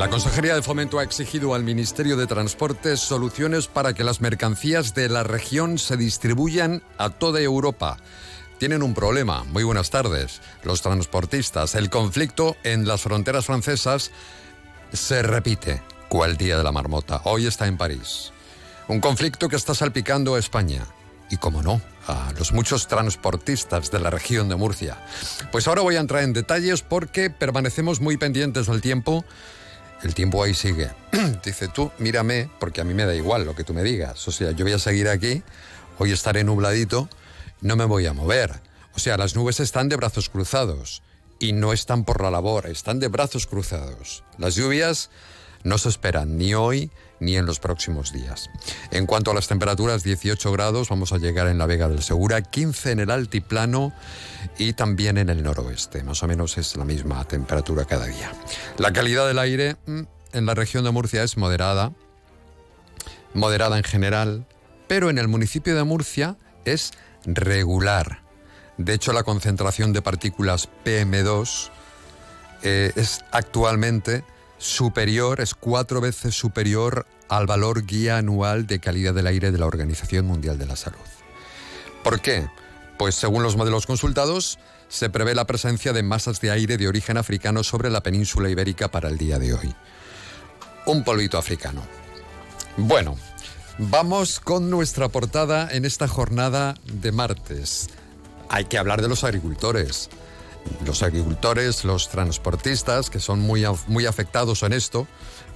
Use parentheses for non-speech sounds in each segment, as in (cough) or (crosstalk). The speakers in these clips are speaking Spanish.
La Consejería de Fomento ha exigido al Ministerio de Transportes soluciones para que las mercancías de la región se distribuyan a toda Europa. Tienen un problema. Muy buenas tardes. Los transportistas. El conflicto en las fronteras francesas se repite. ¿Cuál día de la marmota? Hoy está en París. Un conflicto que está salpicando a España. Y, como no, a los muchos transportistas de la región de Murcia. Pues ahora voy a entrar en detalles porque permanecemos muy pendientes del tiempo. El tiempo ahí sigue. (clears throat) Dice tú, mírame, porque a mí me da igual lo que tú me digas. O sea, yo voy a seguir aquí, hoy estaré nubladito, no me voy a mover. O sea, las nubes están de brazos cruzados y no están por la labor, están de brazos cruzados. Las lluvias no se esperan ni hoy ni en los próximos días. En cuanto a las temperaturas, 18 grados, vamos a llegar en la Vega del Segura, 15 en el altiplano y también en el noroeste. Más o menos es la misma temperatura cada día. La calidad del aire mm, en la región de Murcia es moderada, moderada en general, pero en el municipio de Murcia es regular. De hecho, la concentración de partículas PM2 eh, es actualmente superior, es cuatro veces superior al valor guía anual de calidad del aire de la Organización Mundial de la Salud. ¿Por qué? Pues según los modelos consultados, se prevé la presencia de masas de aire de origen africano sobre la península ibérica para el día de hoy. Un polvito africano. Bueno, vamos con nuestra portada en esta jornada de martes. Hay que hablar de los agricultores los agricultores, los transportistas, que son muy, muy afectados en esto,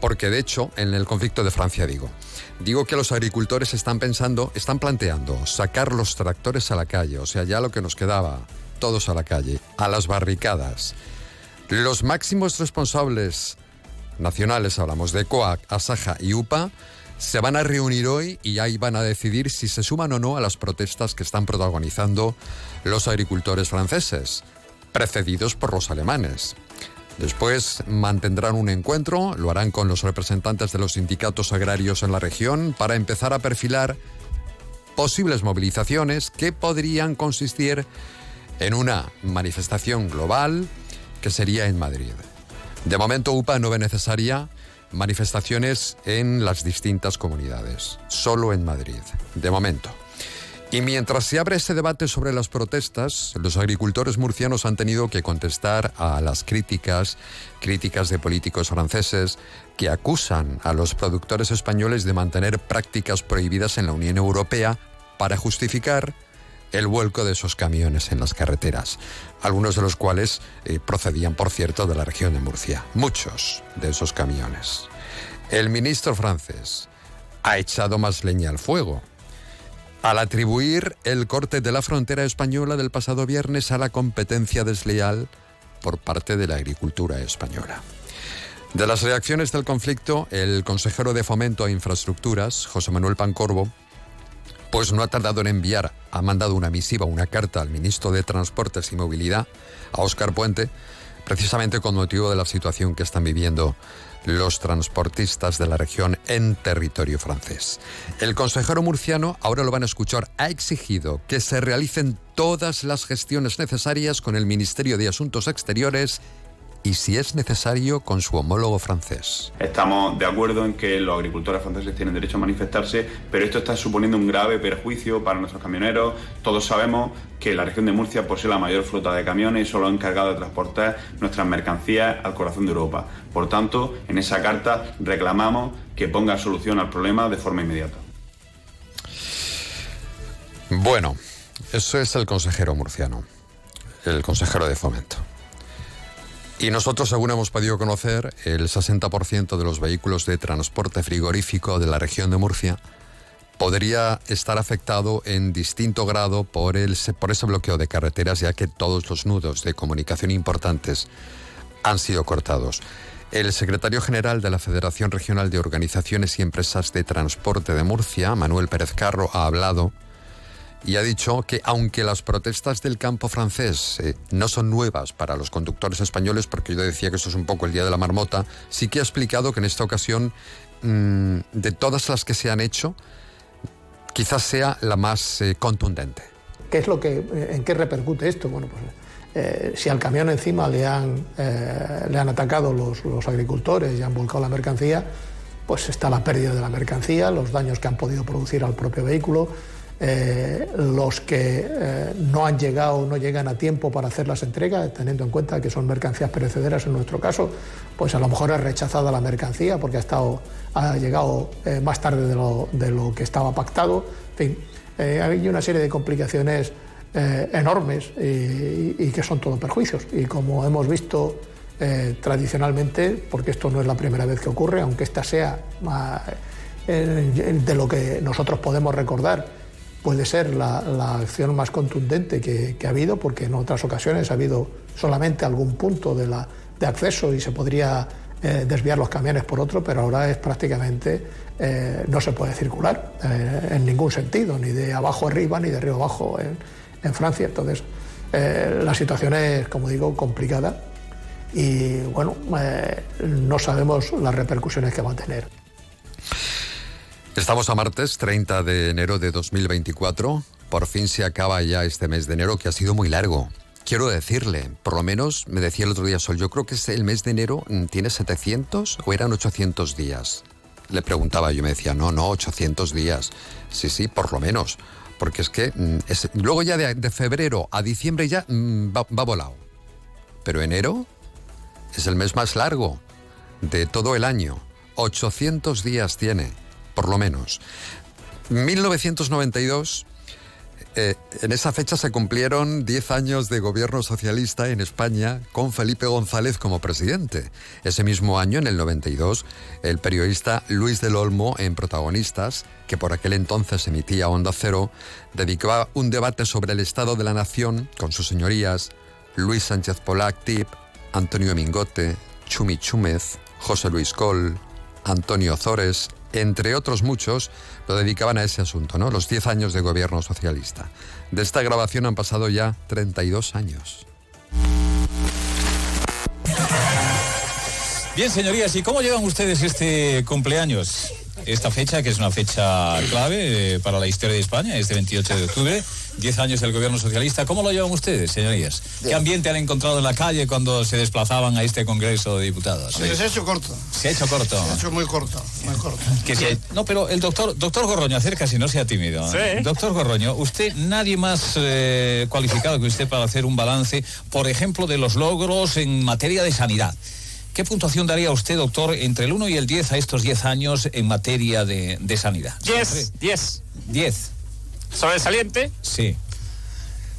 porque de hecho, en el conflicto de Francia digo, digo que los agricultores están pensando, están planteando sacar los tractores a la calle, o sea, ya lo que nos quedaba, todos a la calle, a las barricadas. Los máximos responsables nacionales, hablamos de COAC, ASAJA y UPA, se van a reunir hoy y ahí van a decidir si se suman o no a las protestas que están protagonizando los agricultores franceses precedidos por los alemanes. Después mantendrán un encuentro, lo harán con los representantes de los sindicatos agrarios en la región para empezar a perfilar posibles movilizaciones que podrían consistir en una manifestación global que sería en Madrid. De momento UPA no ve necesaria manifestaciones en las distintas comunidades, solo en Madrid, de momento. Y mientras se abre ese debate sobre las protestas, los agricultores murcianos han tenido que contestar a las críticas, críticas de políticos franceses que acusan a los productores españoles de mantener prácticas prohibidas en la Unión Europea para justificar el vuelco de esos camiones en las carreteras, algunos de los cuales eh, procedían, por cierto, de la región de Murcia, muchos de esos camiones. El ministro francés ha echado más leña al fuego al atribuir el corte de la frontera española del pasado viernes a la competencia desleal por parte de la agricultura española. De las reacciones del conflicto, el consejero de Fomento a Infraestructuras, José Manuel Pancorbo, pues no ha tardado en enviar, ha mandado una misiva, una carta al ministro de Transportes y Movilidad, a Óscar Puente, precisamente con motivo de la situación que están viviendo los transportistas de la región en territorio francés. El consejero murciano, ahora lo van a escuchar, ha exigido que se realicen todas las gestiones necesarias con el Ministerio de Asuntos Exteriores y si es necesario con su homólogo francés. Estamos de acuerdo en que los agricultores franceses tienen derecho a manifestarse, pero esto está suponiendo un grave perjuicio para nuestros camioneros. Todos sabemos que la región de Murcia posee la mayor flota de camiones y solo ha encargado de transportar nuestras mercancías al corazón de Europa. Por tanto, en esa carta reclamamos que ponga solución al problema de forma inmediata. Bueno, eso es el consejero murciano, el consejero de fomento. Y nosotros, según hemos podido conocer, el 60% de los vehículos de transporte frigorífico de la región de Murcia podría estar afectado en distinto grado por, el, por ese bloqueo de carreteras, ya que todos los nudos de comunicación importantes han sido cortados. El secretario general de la Federación Regional de Organizaciones y Empresas de Transporte de Murcia, Manuel Pérez Carro, ha hablado y ha dicho que aunque las protestas del campo francés eh, no son nuevas para los conductores españoles, porque yo decía que esto es un poco el día de la marmota, sí que ha explicado que en esta ocasión, mm, de todas las que se han hecho, quizás sea la más eh, contundente. ¿Qué es lo que, eh, en qué repercute esto? Bueno, pues si al camión encima le han, le han atacado los, los agricultores y han volcado la mercancía, pues está la pérdida de la mercancía, los daños que han podido producir al propio vehículo eh, los que eh, no han llegado o no llegan a tiempo para hacer las entregas, teniendo en cuenta que son mercancías perecederas en nuestro caso, pues a lo mejor es rechazada la mercancía porque ha, estado, ha llegado eh, más tarde de lo, de lo, que estaba pactado. En fin, hay una serie de complicaciones enormes y, y, que son todo perjuicios. Y como hemos visto tradicionalmente, porque esto no es la primera vez que ocurre, aunque esta sea de lo que nosotros podemos recordar, puede ser la, acción más contundente que, ha habido, porque en otras ocasiones ha habido solamente algún punto de, acceso y se podría eh, desviar los camiones por otro, pero ahora es prácticamente eh, no se puede circular eh, en ningún sentido, ni de abajo arriba ni de arriba abajo en, en Francia. Entonces, la situación es, como digo, complicada y bueno, no sabemos las repercusiones que va a tener. Estamos a martes 30 de enero de 2024. Por fin se acaba ya este mes de enero que ha sido muy largo. Quiero decirle, por lo menos me decía el otro día Sol, yo creo que el mes de enero mm, tiene 700 o eran 800 días. Le preguntaba, yo me decía, no, no, 800 días. Sí, sí, por lo menos. Porque es que mm, luego ya de, febrero a diciembre ya mm, va, va volado. Pero enero es el mes más largo de todo el año. 800 días tiene por lo menos. 1992, eh, en esa fecha se cumplieron 10 años de gobierno socialista en España con Felipe González como presidente. Ese mismo año, en el 92, el periodista Luis del Olmo, en Protagonistas, que por aquel entonces emitía Onda Cero, dedicaba un debate sobre el estado de la nación con sus señorías Luis Sánchez Polac Tip, Antonio Mingote, Chumi Chúmez, José Luis Col, Antonio Zores, entre otros muchos, lo dedicaban a ese asunto, ¿no? Los 10 años de gobierno socialista. De esta grabación han pasado ya 32 años. Bien, señorías, ¿y cómo llevan ustedes este cumpleaños? esta fecha, que es una fecha clave eh, para la historia de España, este 28 de octubre, 10 años del gobierno socialista. ¿Cómo lo llevan ustedes, señorías? ¿Qué ambiente han encontrado en la calle cuando se desplazaban a este Congreso de Diputados? se ha hecho corto. Se ha hecho corto. Se ha hecho muy corto, muy corto. no, pero el doctor, doctor Gorroño, acércase, no sea tímido. Sí. Doctor Gorroño, usted, nadie más eh, cualificado que usted para hacer un balance, por ejemplo, de los logros en materia de sanidad. ¿Qué puntuación daría usted, doctor, entre el 1 y el 10 a estos 10 años en materia de, sanidad? 10, 10. 10. ¿Sobresaliente? Sí.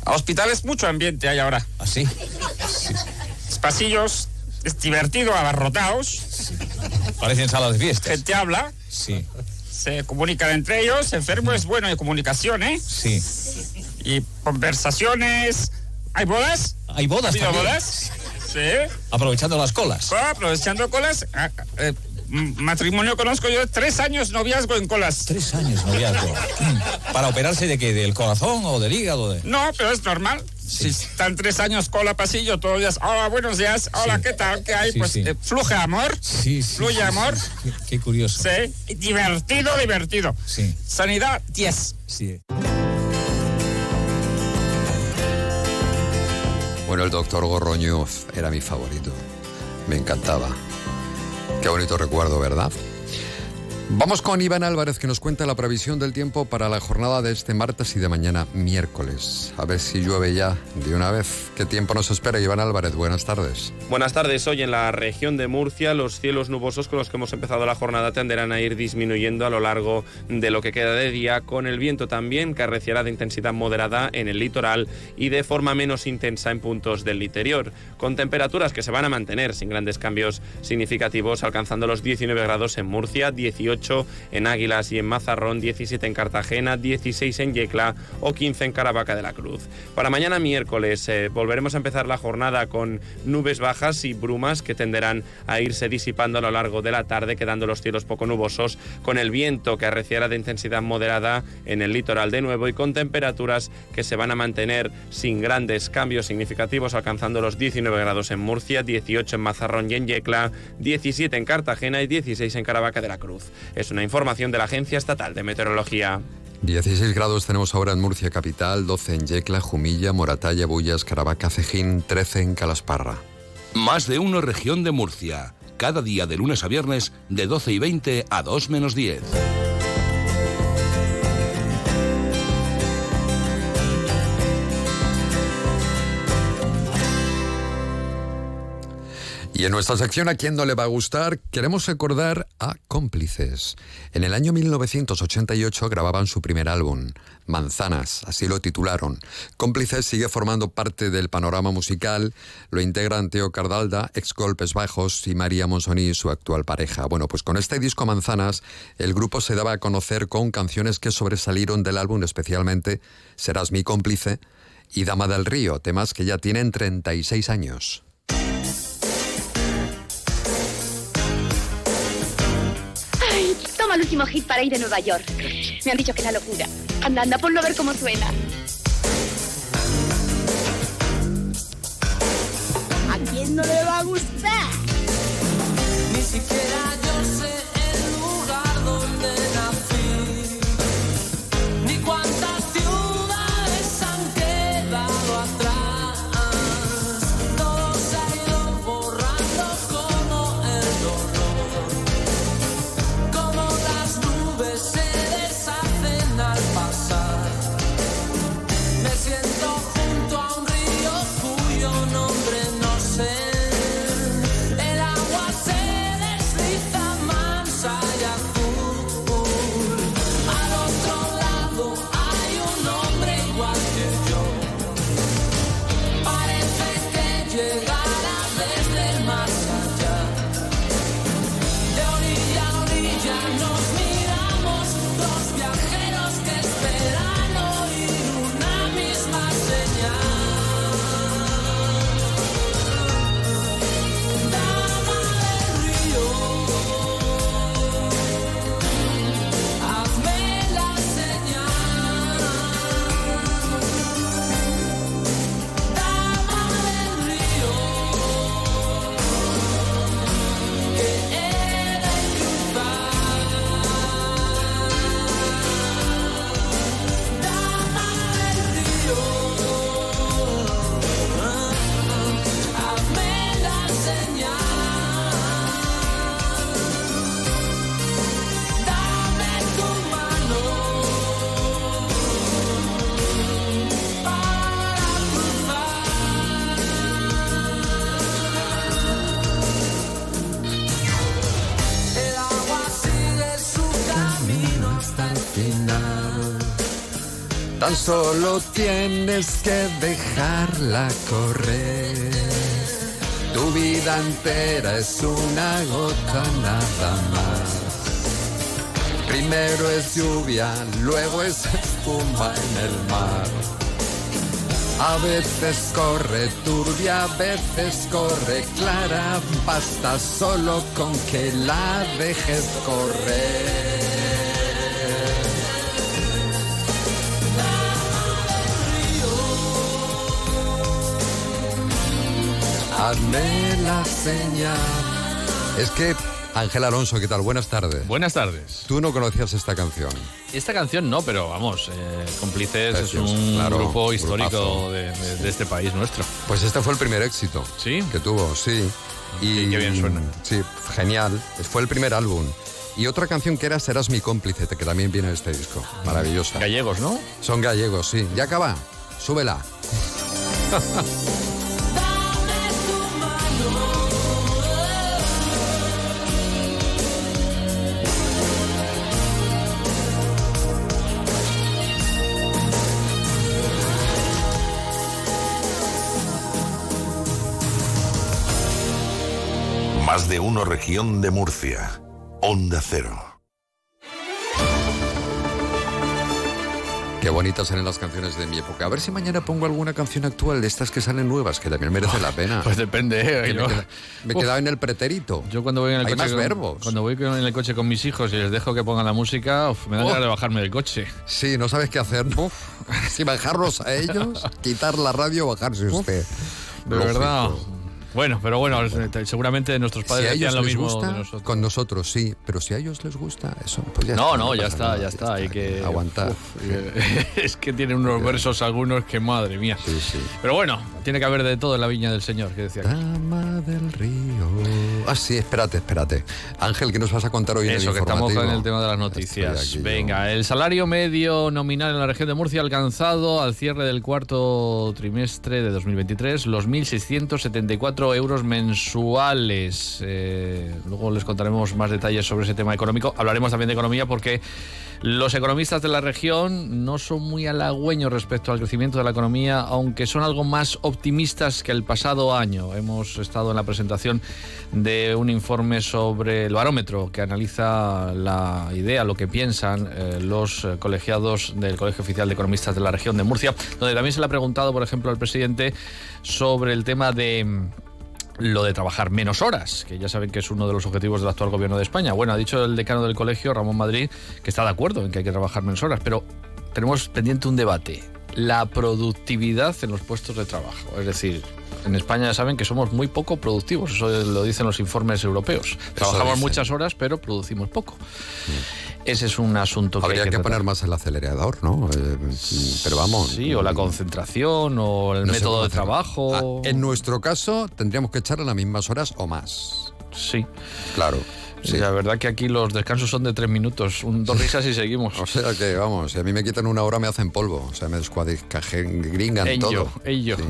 A hospitales mucho ambiente hay ahora. ¿Ah, sí? Pasillos, es divertido, abarrotados. Parecen salas de fiestas. Gente habla. Sí. Se comunican entre ellos. Enfermo es bueno de comunicación, ¿eh? Sí. Y conversaciones. ¿Hay bodas? ¿Hay bodas? ¿Hay bodas? Aprovechando las colas. aprovechando colas. Ah, eh, matrimonio conozco yo tres años noviazgo en colas. Tres años noviazgo. (laughs) ¿Para operarse de qué? ¿Del corazón o del hígado? De... No, pero es normal. Si están tres años cola pasillo, todos los días, hola, buenos días, hola, ¿qué tal? ¿Qué hay? pues eh, fluye amor. Sí, Fluye amor. Qué curioso. Sí. Divertido, divertido. Sí. Sanidad, 10. Sí. Bueno, el doctor Gorroño era mi favorito. Me encantaba. Qué bonito recuerdo, ¿verdad? Vamos con Iván Álvarez que nos cuenta la previsión del tiempo para la jornada de este martes y de mañana miércoles. A ver si llueve ya de una vez. ¿Qué tiempo nos espera Iván Álvarez? Buenas tardes. Buenas tardes. Hoy en la región de Murcia los cielos nubosos con los que hemos empezado la jornada tenderán a ir disminuyendo a lo largo de lo que queda de día con el viento también que arreciará de intensidad moderada en el litoral y de forma menos intensa en puntos del interior, con temperaturas que se van a mantener sin grandes cambios significativos alcanzando los 19 grados en Murcia, 18 18 en Águilas y en Mazarrón, 17 en Cartagena, 16 en Yecla o 15 en Caravaca de la Cruz. Para mañana miércoles eh, volveremos a empezar la jornada con nubes bajas y brumas que tenderán a irse disipando a lo largo de la tarde, quedando los cielos poco nubosos, con el viento que arreciará de intensidad moderada en el litoral de nuevo y con temperaturas que se van a mantener sin grandes cambios significativos, alcanzando los 19 grados en Murcia, 18 en Mazarrón y en Yecla, 17 en Cartagena y 16 en Caravaca de la Cruz. Es una información de la Agencia Estatal de Meteorología. 16 grados tenemos ahora en Murcia capital, 12 en Yecla, Jumilla, Moratalla, Bullas, Caravaca, Cejín, 13 en Calasparra. Más de uno región de Murcia. Cada día de lunes a viernes de 12 y 20 a 2 menos 10. Y en nuestra sección ¿A quién no le va a gustar? queremos recordar a Cómplices. En el año 1988 grababan su primer álbum, Manzanas, así lo titularon. Cómplices sigue formando parte del panorama musical, lo integran Teo Cardalda, ex Golpes Bajos, y María Monsoní, su actual pareja. Bueno, pues con este disco Manzanas, el grupo se daba a conocer con canciones que sobresalieron del álbum, especialmente Serás mi cómplice y Dama del Río, temas que ya tienen 36 años. El último hit para ir a Nueva York. Me han dicho que es la locura. Anda, anda, ponlo a ver cómo suena. ¿A quién no le va a gustar? Ni siquiera yo sé solo tienes que dejarla correr. Tu vida entera es una gota nada más. Primero es lluvia, luego es espuma en el mar. A veces corre turbia, a veces corre clara. Basta solo con que la dejes correr. Hazme la señal. Es que, Ángel Alonso, ¿qué tal? Buenas tardes. Buenas tardes. Tú no conocías esta canción. Esta canción no, pero vamos, eh, Cómplices es un claro, grupo histórico de, de- de este país nuestro. Pues este fue el primer éxito. ¿Sí? Que tuvo, sí. Y qué bien suena. Sí, genial. Fue el primer álbum. Y otra canción que era Serás mi cómplice, que también viene en este disco. Maravillosa. Gallegos, ¿no? Son gallegos, sí. Ya acaba. Súbela. (laughs) Más de uno región de Murcia. Onda Cero. Qué bonitas eran las canciones de mi época. A ver si mañana pongo alguna canción actual de estas que salen nuevas, que también merece la pena. (laughs) Pues depende. ¿eh? Yo... Me, he quedado en el pretérito. Yo cuando voy en el Hay coche. Más con, verbos. Cuando voy en el coche con mis hijos y les dejo que pongan la música, me da oh. ganas de bajarme del coche. Sí, no sabes qué hacer. Uf. (laughs) Si bajarlos a ellos, (laughs) quitar la radio, bajarse usted. De verdad. Bueno, pero bueno, seguramente nuestros Si padres ellos hacían lo mismo gusta, de nosotros. con nosotros sí, pero si a ellos les gusta, eso, pues ya no, está. no, ya está, nada, ya está. Hay que aguantar. Uf, eh, (laughs) es que tienen unos versos algunos que madre mía. Sí, sí. Pero bueno, tiene que haber de todo en la viña del Señor, que decía. Dama del río. Ah, sí, espérate, espérate. Ángel, ¿qué nos vas a contar hoy en Eso, el que estamos en el tema de las noticias. yo. Venga, el salario medio nominal en la región de Murcia alcanzado al cierre del cuarto trimestre de 2023 los 1.674 euros mensuales. Eh, luego les contaremos más detalles sobre ese tema económico. Hablaremos también de economía porque los economistas de la región no son muy halagüeños respecto al crecimiento de la economía, aunque son algo más optimistas que el pasado año. Hemos estado en la presentación de un informe sobre el barómetro que analiza la idea, lo que piensan eh, los colegiados del Colegio Oficial de Economistas de la región de Murcia, donde también se le ha preguntado, por ejemplo, al presidente sobre el tema de lo de trabajar menos horas, que ya saben que es uno de los objetivos del actual gobierno de España. Bueno, ha dicho el decano del colegio, Ramón Madrid, que está de acuerdo en que hay que trabajar menos horas, pero tenemos pendiente un debate. La productividad en los puestos de trabajo. Es decir, en España ya saben que somos muy poco productivos, eso lo dicen los informes europeos. Trabajamos dicen. muchas horas, pero producimos poco. Ese es un asunto que Habría hay que, poner más el acelerador, ¿no? Eh, pero vamos. Sí, o la concentración, o el no método de trabajo. Ah, en nuestro caso, tendríamos que echarle las mismas horas o más. Sí. Claro. Sí. La verdad que aquí los descansos son de tres minutos, un, dos risas y seguimos. (laughs) O sea que, vamos, si a mí me quitan una hora me hacen polvo. O sea, me descuadringan Ello, todo. ello. Sí,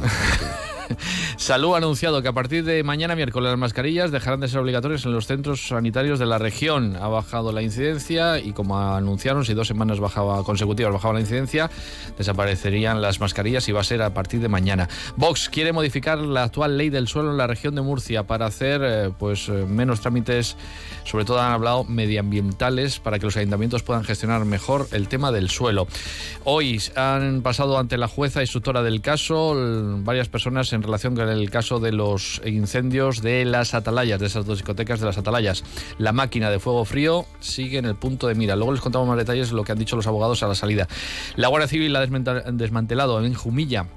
Salud ha anunciado que a partir de mañana miércoles las mascarillas dejarán de ser obligatorias en los centros sanitarios de la región. Ha bajado la incidencia y como anunciaron, si dos semanas bajaba consecutivas bajaba la incidencia, desaparecerían las mascarillas y va a ser a partir de mañana. Vox quiere modificar la actual ley del suelo en la región de Murcia para hacer eh, pues eh, menos trámites, sobre todo han hablado medioambientales para que los ayuntamientos puedan gestionar mejor el tema del suelo. Hoy han pasado ante la jueza instructora del caso varias personas en relación con el caso de los incendios de las atalayas, de esas dos discotecas de las atalayas. La máquina de fuego frío sigue en el punto de mira. Luego les contamos más detalles de lo que han dicho los abogados a la salida. La Guardia Civil ha desmantelado en Jumilla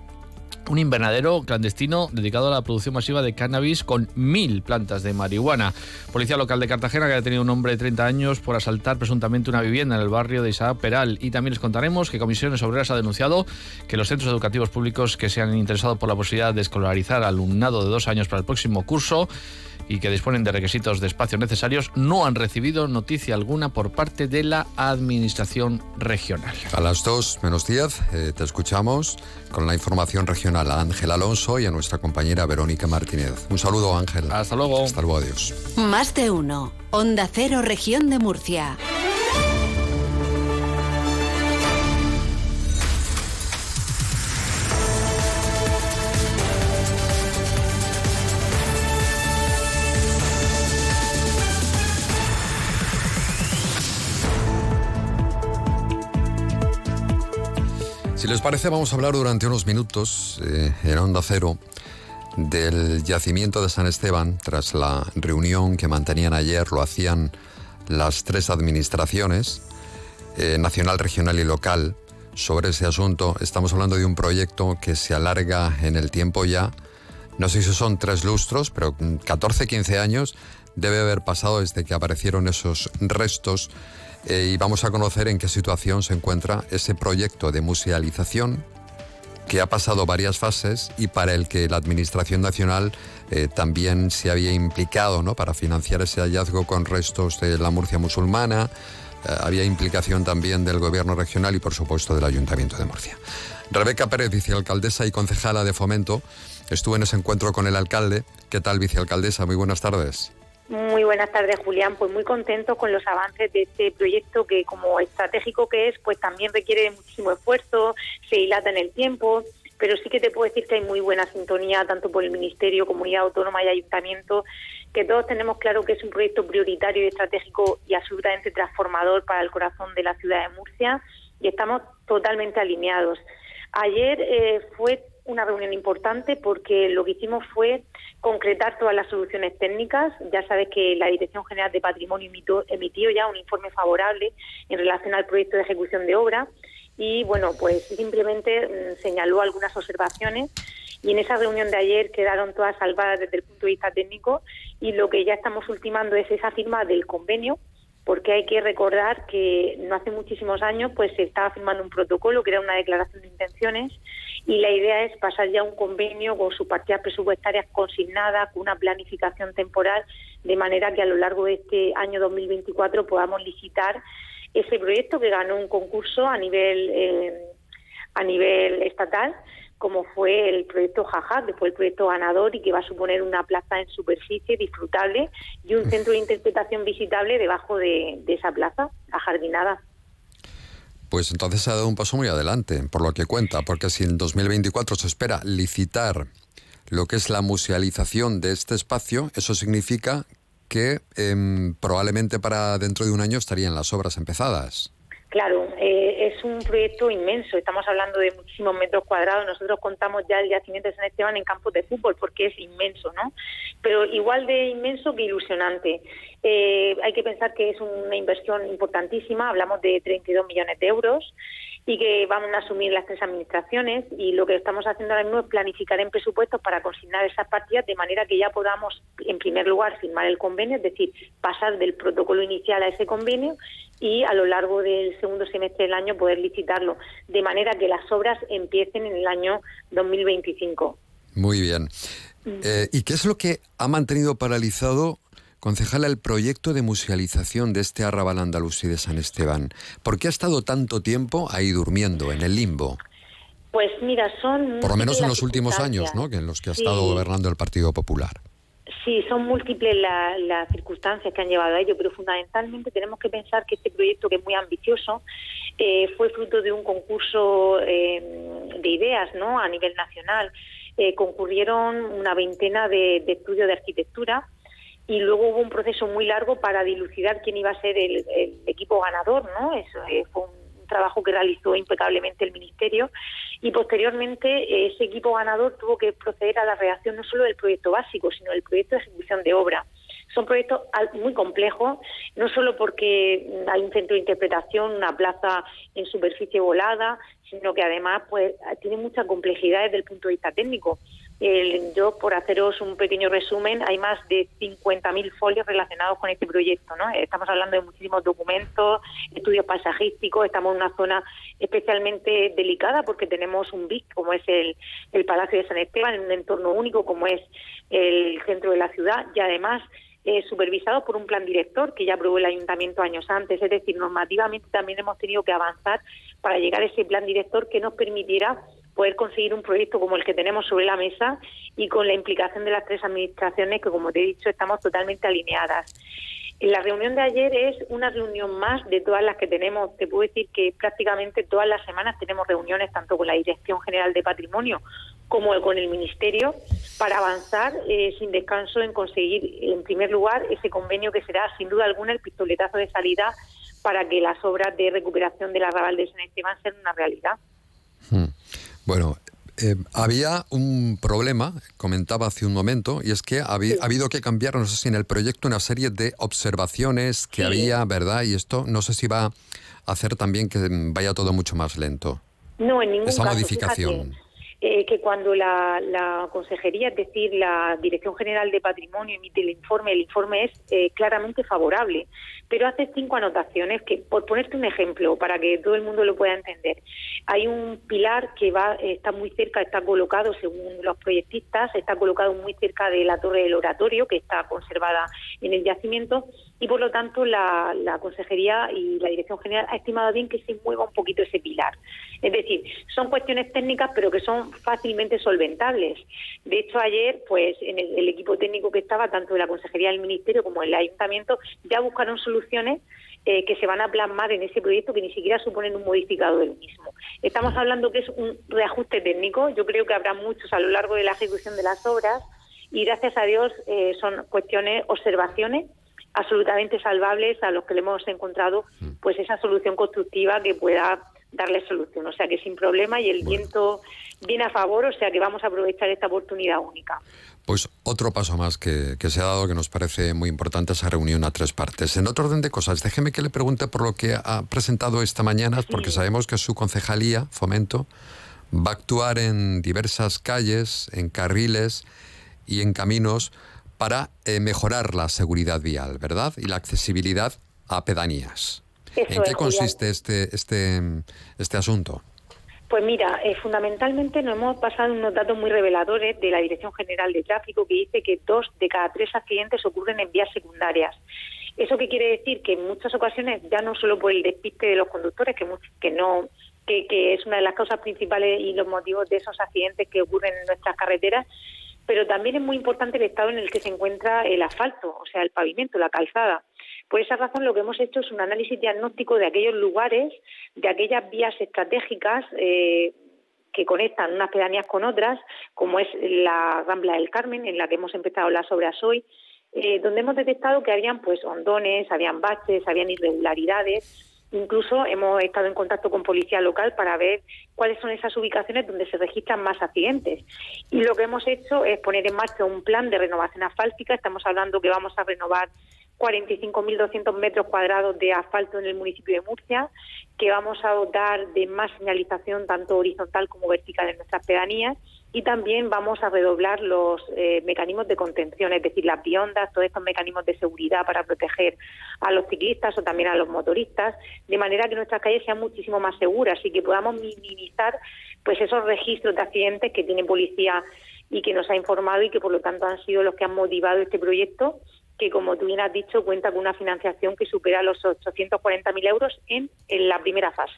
un invernadero clandestino dedicado a la producción masiva de cannabis con mil plantas de marihuana. Policía local de Cartagena que ha detenido un hombre de 30 años por asaltar presuntamente una vivienda en el barrio de Isaac Peral. Y también les contaremos que Comisiones Obreras ha denunciado que los centros educativos públicos que se han interesado por la posibilidad de escolarizar alumnado de dos años para el próximo curso y que disponen de requisitos de espacios necesarios no han recibido noticia alguna por parte de la Administración regional. A las 2 menos 10 eh, te escuchamos con la información regional a Ángel Alonso y a nuestra compañera Verónica Martínez. Un saludo, Ángel. Hasta luego. Hasta luego, adiós. Más de uno. Onda Cero, región de Murcia. Les parece, vamos a hablar durante unos minutos eh, en Onda Cero del yacimiento de San Esteban tras la reunión que mantenían ayer, lo hacían las tres administraciones, eh, nacional, regional y local, sobre ese asunto. Estamos hablando de un proyecto que se alarga en el tiempo ya, no sé si son tres lustros, pero 14, 15 años debe haber pasado desde que aparecieron esos restos eh, y vamos a conocer en qué situación se encuentra ese proyecto de musealización que ha pasado varias fases y para el que la Administración Nacional eh, también se había implicado ¿no? para financiar ese hallazgo con restos de la Murcia musulmana. Eh, había implicación también del Gobierno regional y, por supuesto, del Ayuntamiento de Murcia. Rebeca Pérez, vicealcaldesa y concejala de Fomento, estuvo en ese encuentro con el alcalde. ¿Qué tal, vicealcaldesa? Muy buenas tardes. Muy buenas tardes, Julián. Pues muy contento con los avances de este proyecto que, como estratégico que es, pues también requiere muchísimo esfuerzo, se dilata en el tiempo, pero sí que te puedo decir que hay muy buena sintonía tanto por el Ministerio, Comunidad Autónoma y Ayuntamiento, que todos tenemos claro que es un proyecto prioritario y estratégico y absolutamente transformador para el corazón de la ciudad de Murcia y estamos totalmente alineados. Ayer eh, fue una reunión importante porque lo que hicimos fue concretar todas las soluciones técnicas. Ya sabes que la Dirección General de Patrimonio emitió, ya un informe favorable en relación al proyecto de ejecución de obra y bueno, pues simplemente mm, señaló algunas observaciones y en esa reunión de ayer quedaron todas salvadas desde el punto de vista técnico y lo que ya estamos ultimando es esa firma del convenio porque hay que recordar que no hace muchísimos años pues se estaba firmando un protocolo que era una declaración de intenciones y la idea es pasar ya un convenio con sus partidas presupuestarias consignadas, con una planificación temporal, de manera que a lo largo de este año 2024 podamos licitar ese proyecto que ganó un concurso a nivel eh, a nivel estatal como fue el proyecto Jaja, que fue el proyecto ganador y que va a suponer una plaza en superficie disfrutable y un centro de interpretación visitable debajo de, de esa plaza, ajardinada. Pues entonces se ha dado un paso muy adelante, por lo que cuenta, porque si en 2024 se espera licitar lo que es la musealización de este espacio, eso significa que em, probablemente para dentro de un año estarían las obras empezadas. Claro, eh, es un proyecto inmenso, estamos hablando de muchísimos metros cuadrados, nosotros contamos ya el yacimiento de San Esteban en campos de fútbol porque es inmenso, ¿no? Pero igual de inmenso que ilusionante. Eh, hay que pensar que es una inversión importantísima, hablamos de 32 millones de euros y que vamos a asumir las tres administraciones y lo que estamos haciendo ahora mismo es planificar en presupuestos para consignar esas partidas de manera que ya podamos, en primer lugar, firmar el convenio, es decir, pasar del protocolo inicial a ese convenio y a lo largo del segundo semestre del año poder licitarlo, de manera que las obras empiecen en el año 2025. Muy bien. Mm. Eh, ¿Y qué es lo que ha mantenido paralizado Concejala, el proyecto de musealización de este arrabal andalusí de San Esteban, ¿por qué ha estado tanto tiempo ahí durmiendo, en el limbo? Pues mira, son... Por lo menos en los últimos años. ¿no? Que en los que ha Sí. estado gobernando el Partido Popular. Sí, son múltiples la- las circunstancias que han llevado a ello, pero fundamentalmente tenemos que pensar que este proyecto, que es muy ambicioso, eh, fue fruto de un concurso eh, de ideas ¿no? a nivel nacional. Eh, concurrieron una veintena de, de estudios de arquitectura y luego hubo un proceso muy largo para dilucidar quién iba a ser el, equipo ganador, ¿no? Eso eh, fue un trabajo que realizó impecablemente el ministerio y posteriormente eh, ese equipo ganador tuvo que proceder a la redacción no solo del proyecto básico, sino del proyecto de ejecución de obra. Son proyectos muy complejos, no solo porque hay un centro de interpretación, una plaza en superficie volada, sino que además pues tiene mucha complejidad desde el punto de vista técnico. El- yo, por haceros un pequeño resumen, hay más de 50.000 folios relacionados con este proyecto. ¿no? Estamos hablando de muchísimos documentos, estudios paisajísticos, estamos en una zona especialmente delicada porque tenemos un BIC, como es el, el Palacio de San Esteban, en un entorno único como es el centro de la ciudad y además eh, supervisado por un plan director que ya aprobó el ayuntamiento años antes. Es decir, normativamente también hemos tenido que avanzar para llegar a ese plan director que nos permitiera poder conseguir un proyecto como el que tenemos sobre la mesa y con la implicación de las tres administraciones que, como te he dicho, estamos totalmente alineadas. La reunión de ayer es una reunión más de todas las que tenemos. Te puedo decir que prácticamente todas las semanas tenemos reuniones tanto con la Dirección General de Patrimonio como con el Ministerio para avanzar eh, sin descanso en conseguir, en primer lugar, ese convenio que será sin duda alguna el pistoletazo de salida para que las obras de recuperación del arrabal de San Esteban sean una realidad. Bueno, eh, había un problema, comentaba hace un momento, y es que había, ha habido que cambiar, no sé si en el proyecto, una serie de observaciones que Sí. había, ¿verdad? Y esto no sé si va a hacer también que vaya todo mucho más lento. No, en ningún Esa caso. modificación. fíjate, eh, que cuando la, la consejería, es decir, la Dirección General de Patrimonio emite el informe, el informe es eh, claramente favorable, pero hace cinco anotaciones que, por ponerte un ejemplo, para que todo el mundo lo pueda entender, hay un pilar que va está muy cerca, está colocado según los proyectistas, está colocado muy cerca de la torre del oratorio que está conservada en el yacimiento y por lo tanto la, consejería y la dirección general ha estimado bien que se mueva un poquito ese pilar. Es decir, son cuestiones técnicas pero que son fácilmente solventables. De hecho ayer, pues en el, el equipo técnico que estaba tanto de la consejería del ministerio como del ayuntamiento ya buscaron soluciones eh, que se van a plasmar en ese proyecto que ni siquiera suponen un modificado del mismo. Estamos hablando que es un reajuste técnico. Yo creo que habrá muchos a lo largo de la ejecución de las obras y gracias a Dios eh, son cuestiones, observaciones absolutamente salvables a los que le hemos encontrado pues esa solución constructiva que pueda darle solución. O sea que sin problema y el viento viene a favor, o sea que vamos a aprovechar esta oportunidad única. Pues otro paso más que, que, se ha dado que nos parece muy importante esa reunión a tres partes. En otro orden de cosas, déjeme que le pregunte por lo que ha presentado esta mañana, porque sabemos que su concejalía, Fomento, va a actuar en diversas calles, en carriles y en caminos para eh, mejorar la seguridad vial, ¿verdad? Y la accesibilidad a pedanías. Eso ¿En qué es, consiste este, este, este asunto? Pues mira, eh, fundamentalmente nos hemos pasado unos datos muy reveladores de la Dirección General de Tráfico que dice que dos de cada tres accidentes ocurren en vías secundarias. ¿Eso qué quiere decir? Que en muchas ocasiones, ya no solo por el despiste de los conductores, que, que no que, que es una de las causas principales y los motivos de esos accidentes que ocurren en nuestras carreteras, pero también es muy importante el estado en el que se encuentra el asfalto, o sea, el pavimento, la calzada. Por esa razón, lo que hemos hecho es un análisis diagnóstico de aquellos lugares, de aquellas vías estratégicas eh, que conectan unas pedanías con otras, como es la Rambla del Carmen, en la que hemos empezado las obras hoy, eh, donde hemos detectado que habían pues hondones, habían baches, habían irregularidades. Incluso hemos estado en contacto con policía local para ver cuáles son esas ubicaciones donde se registran más accidentes. Y lo que hemos hecho es poner en marcha un plan de renovación asfáltica. Estamos hablando que vamos a renovar 45.200 metros cuadrados de asfalto en el municipio de Murcia, que vamos a dotar de más señalización tanto horizontal como vertical en nuestras pedanías. Y también vamos a redoblar los eh, mecanismos de contención, es decir, las biondas, todos estos mecanismos de seguridad para proteger a los ciclistas o también a los motoristas, de manera que nuestras calles sean muchísimo más seguras y que podamos minimizar pues esos registros de accidentes que tiene policía y que nos ha informado y que por lo tanto han sido los que han motivado este proyecto que como tú bien has dicho cuenta con una financiación que supera los 840.000 euros en, la primera fase.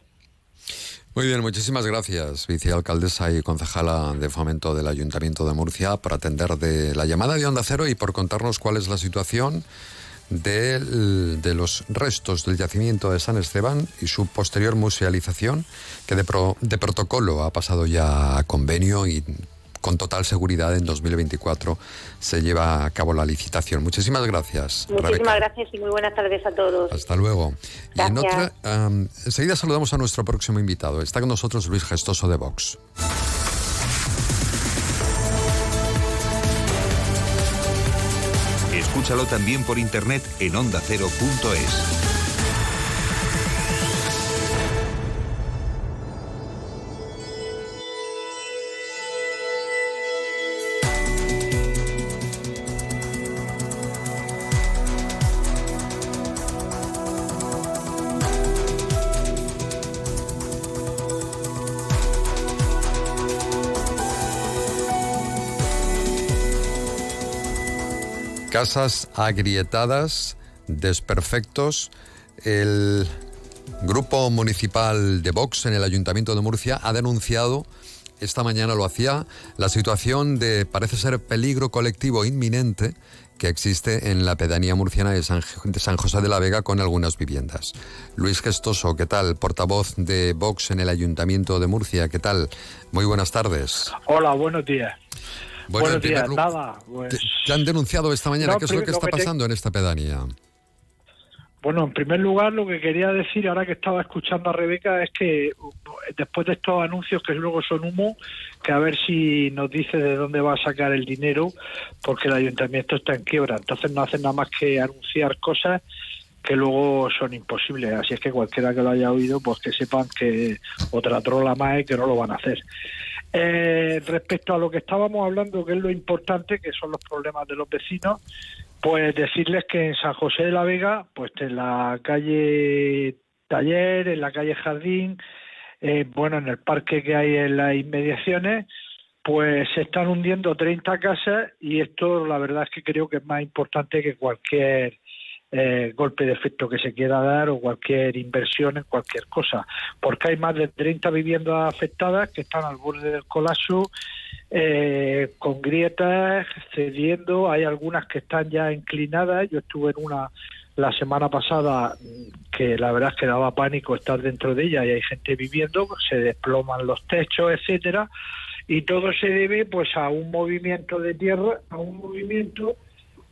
Muy bien, muchísimas gracias, vicealcaldesa y concejala de fomento del Ayuntamiento de Murcia, por atender de la llamada de Onda Cero y por contarnos cuál es la situación del- de los restos del yacimiento de San Esteban y su posterior musealización, que de, pro- de protocolo ha pasado ya a convenio y con total seguridad en 2024 se lleva a cabo la licitación. Muchísimas gracias. Muchísimas Rebeca. gracias y muy buenas tardes a todos. Hasta luego. Y en otra, enseguida saludamos a nuestro próximo invitado. Está con nosotros Luis Gestoso de Vox. Escúchalo también por internet en ondacero.es. Casas agrietadas, desperfectos. El grupo municipal de Vox en el Ayuntamiento de Murcia ha denunciado, esta mañana lo hacía, la situación de, parece ser, peligro colectivo inminente que existe en la pedanía murciana de San, de San José de la Vega con algunas viviendas. Luis Gestoso, ¿qué tal? Portavoz de Vox en el Ayuntamiento de Murcia, ¿qué tal? Muy buenas tardes. Hola, buenos días. Bueno, en buenos días, nada. Pues, ¿Te han denunciado esta mañana? No, ¿Qué es lo que está que te- pasando en esta pedanía? bueno, en primer lugar, lo que quería decir ahora que estaba escuchando a Rebeca es que uh, después de estos anuncios que luego son humo, que a ver si nos dice de dónde va a sacar el dinero, porque el ayuntamiento está en quiebra. Entonces no hacen nada más que anunciar cosas que luego son imposibles. Así es que cualquiera que lo haya oído, pues que sepan que otra trola más y que no lo van a hacer. Eh, respecto a lo que estábamos hablando, que es lo importante, que son los problemas de los vecinos, pues decirles que en San José de la Vega, pues en la calle Taller, en la calle Jardín, eh, bueno, en el parque que hay en las inmediaciones, pues se están hundiendo 30 casas y esto la verdad es que creo que es más importante que cualquier eh, golpe de efecto que se quiera dar o cualquier inversión en cualquier cosa, porque hay más de 30 viviendas afectadas que están al borde del colapso, eh, con grietas, cediendo, hay algunas que están ya inclinadas, yo estuve en una la semana pasada mm, que la verdad es que daba pánico estar dentro de ella y hay gente viviendo, se desploman los techos, etcétera, y todo se debe pues a un movimiento de tierra, a un movimiento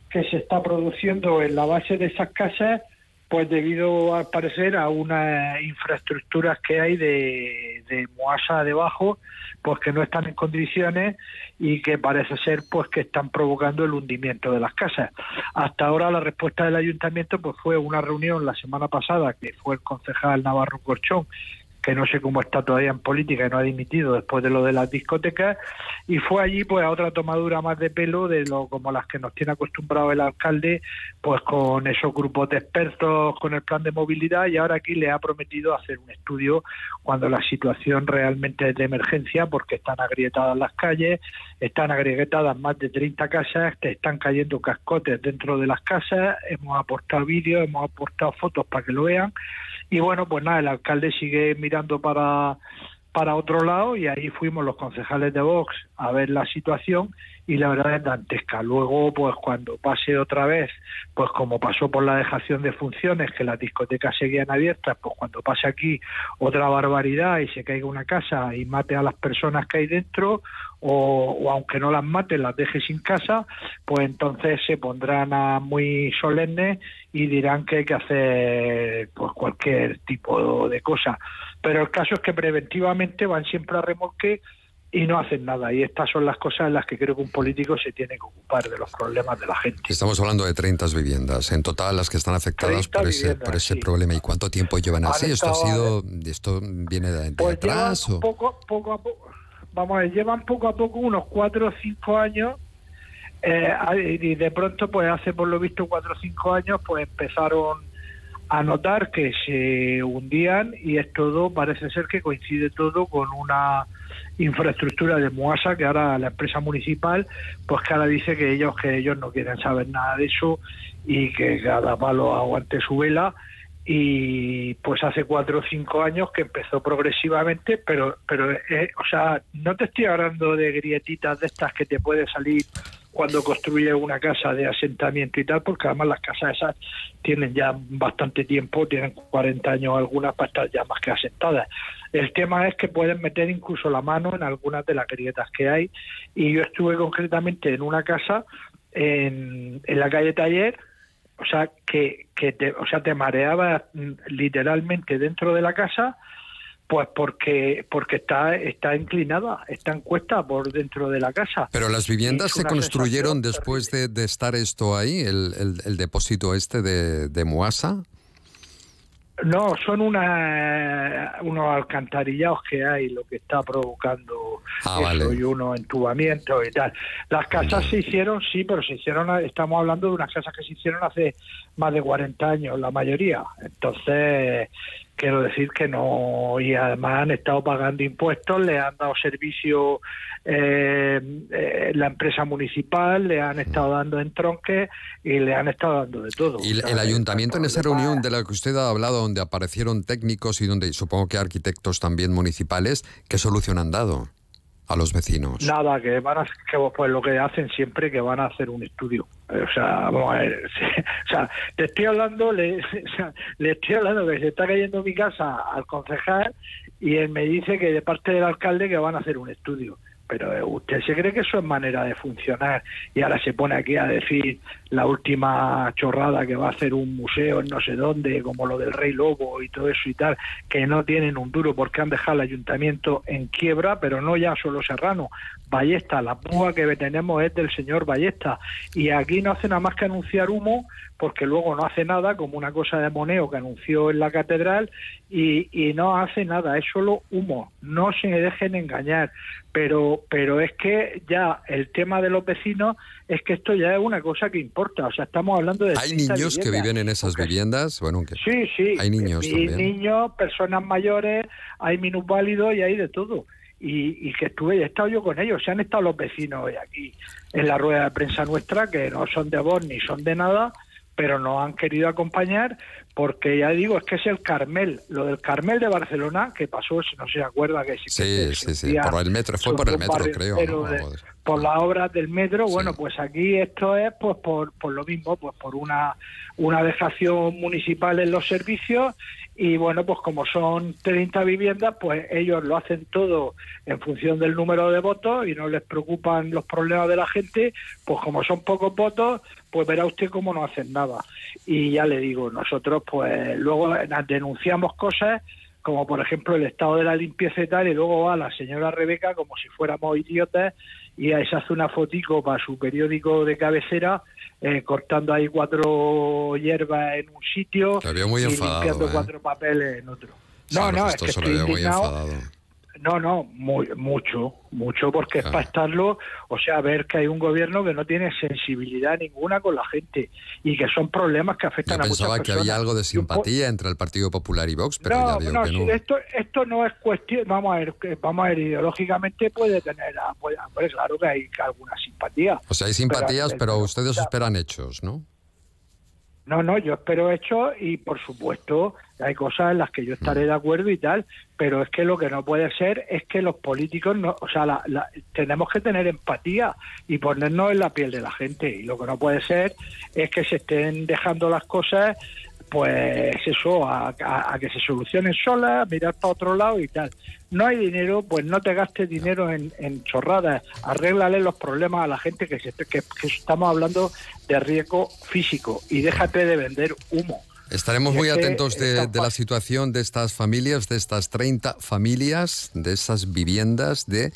que se está produciendo en la base de esas casas pues debido al parecer a unas infraestructuras que hay de, de Moasa debajo, pues que no están en condiciones y que parece ser pues que están provocando el hundimiento de las casas. Hasta ahora la respuesta del ayuntamiento pues fue una reunión la semana pasada que fue el concejal Navarro Corchón que no sé cómo está todavía en política y no ha dimitido después de lo de las discotecas y fue allí pues a otra tomadura más de pelo de lo como las que nos tiene acostumbrado el alcalde pues con esos grupos de expertos con el plan de movilidad y ahora aquí le ha prometido hacer un estudio cuando la situación realmente es de emergencia porque están agrietadas las calles están agrietadas más de 30 casas te están cayendo cascotes dentro de las casas hemos aportado vídeos hemos aportado fotos para que lo vean y bueno, pues nada, el alcalde sigue mirando para, para otro lado y ahí fuimos los concejales de Vox a ver la situación y la verdad es dantesca. Luego, pues cuando pase otra vez, pues como pasó por la dejación de funciones, que las discotecas seguían abiertas, pues cuando pase aquí otra barbaridad y se caiga una casa y mate a las personas que hay dentro, o, o aunque no las mate, las deje sin casa, pues entonces se pondrán a muy solemnes y dirán que hay que hacer pues cualquier tipo de cosa. Pero el caso es que preventivamente van siempre a remolque y no hacen nada. Y estas son las cosas en las que creo que un político se tiene que ocupar de los problemas de la gente. Estamos hablando de 30 viviendas, en total las que están afectadas por ese, por ese problema. ¿Y cuánto tiempo llevan Han así? ¿Esto ha sido, esto viene de, de Pues atrás? o? poco, poco a poco, vamos a ver, llevan poco a poco unos cuatro o cinco años eh, y de pronto, pues hace por lo visto cuatro o cinco años, pues empezaron a notar que se hundían y es todo, parece ser que coincide todo con una infraestructura de Moasa que ahora la empresa municipal pues que ahora dice que ellos que ellos no quieren saber nada de eso y que cada palo aguante su vela. Y pues hace cuatro o cinco años que empezó progresivamente pero pero eh, o sea no te estoy hablando de grietitas de estas que te puede salir cuando construyes una casa de asentamiento y tal, porque además las casas esas tienen ya bastante tiempo, tienen 40 años algunas para estar ya más que asentadas. El tema es que pueden meter incluso la mano en algunas de las grietas que hay y yo estuve concretamente en una casa en, en la calle Taller, o sea, que, que te, o sea, te mareaba literalmente dentro de la casa pues porque porque está está inclinada, está en cuesta por dentro de la casa. Pero las viviendas se construyeron después de, de estar esto ahí, el, el- el depósito este de, de Muasa. No, son una, unos alcantarillados que hay, lo que está provocando Ah, eso, vale. y unos entubamientos y tal. Las casas se hicieron, sí, pero se hicieron, estamos hablando de unas casas que se hicieron hace más de 40 años, la mayoría. Entonces, quiero decir que no, y además han estado pagando impuestos, le han dado servicio eh, eh, la empresa municipal, le han estado dando entronques y le han estado dando de todo. Y el, ayuntamiento en esa reunión de la que usted ha hablado, donde aparecieron técnicos y donde supongo que arquitectos también municipales, ¿qué solución han dado a los vecinos? Nada, que van a, que pues lo que hacen siempre que van a hacer un estudio. Eh, O sea, vamos a ver, (laughs) o sea, te estoy hablando, le, (laughs) le estoy hablando que se está cayendo mi casa al concejal y él me dice que de parte del alcalde que van a hacer un estudio. Pero eh, usted se cree que eso es manera de funcionar. Y ahora se pone aquí a decir la última chorrada que va a hacer un museo en no sé dónde, como lo del Rey Lobo y todo eso y tal, que no tienen un duro porque han dejado el ayuntamiento en quiebra, pero no ya solo Serrano, Ballesta, la púa que tenemos es del señor Ballesta. Y aquí no hace nada más que anunciar humo porque luego no hace nada como una cosa de moneo que anunció en la catedral y, y no hace nada, es solo humo, no se dejen engañar, pero pero es que ya el tema de los vecinos es que esto ya es una cosa que importa, o sea, estamos hablando de ¿Hay 30 niños que viven en esas viviendas? Bueno, que Sí, sí. Hay niños y también. niños, personas mayores, hay minusválidos y hay de todo. Y, y que estuve, he estado yo con ellos, se han estado los vecinos hoy aquí en la rueda de prensa nuestra, que no son de voz ni son de nada, pero nos han querido acompañar porque ya digo, es que es el Carmel, lo del Carmel de Barcelona, que pasó, si no se acuerda, que sí, que sí, se sí, sí, por el metro, fue por el metro, creo. ¿no? de- por las obras del metro, bueno, pues aquí esto es pues por, por lo mismo, pues por una, una dejación municipal en los servicios y bueno, pues como son 30 viviendas, pues ellos lo hacen todo en función del número de votos y no les preocupan los problemas de la gente, pues como son pocos votos, pues verá usted cómo no hacen nada. Y ya le digo, nosotros nosotros pues luego denunciamos cosas como por ejemplo el estado de la limpieza y tal, y luego va la señora Rebeca como si fuéramos idiotas y se hace una fotico para su periódico de cabecera eh, cortando ahí cuatro hierbas en un sitio muy y enfadado, limpiando ¿eh? cuatro papeles en otro. No, no, es que estoy muy indignado. enfadado. No, no, muy, mucho, mucho, porque es Claro. para estarlo, o sea, ver que hay un gobierno que no tiene sensibilidad ninguna con la gente y que son problemas que Yo afectan a muchas pensaba que personas. había algo de simpatía entre el Partido Popular y Vox, pero ya no, veo no, que no. esto, esto no es cuestión, vamos a ver, vamos a ver, ideológicamente puede tener, ah, puede, hombre, claro que hay alguna simpatía. O sea, hay simpatías, el- pero ustedes esperan hechos, ¿no? No, no, yo espero hechos y por supuesto hay cosas en las que yo estaré de acuerdo y tal, pero es que lo que no puede ser es que los políticos, no, o sea, la- tenemos que tener empatía y ponernos en la piel de la gente. Y lo que no puede ser es que se estén dejando las cosas pues eso, a, a- a que se solucionen solas, mirar para otro lado y tal. No hay dinero, pues no te gastes dinero en, en chorradas, arréglale los problemas a la gente que, se, que, que estamos hablando de riesgo físico y déjate de vender humo. Estaremos muy atentos de, de la situación de estas familias, de estas 30 familias, de esas viviendas de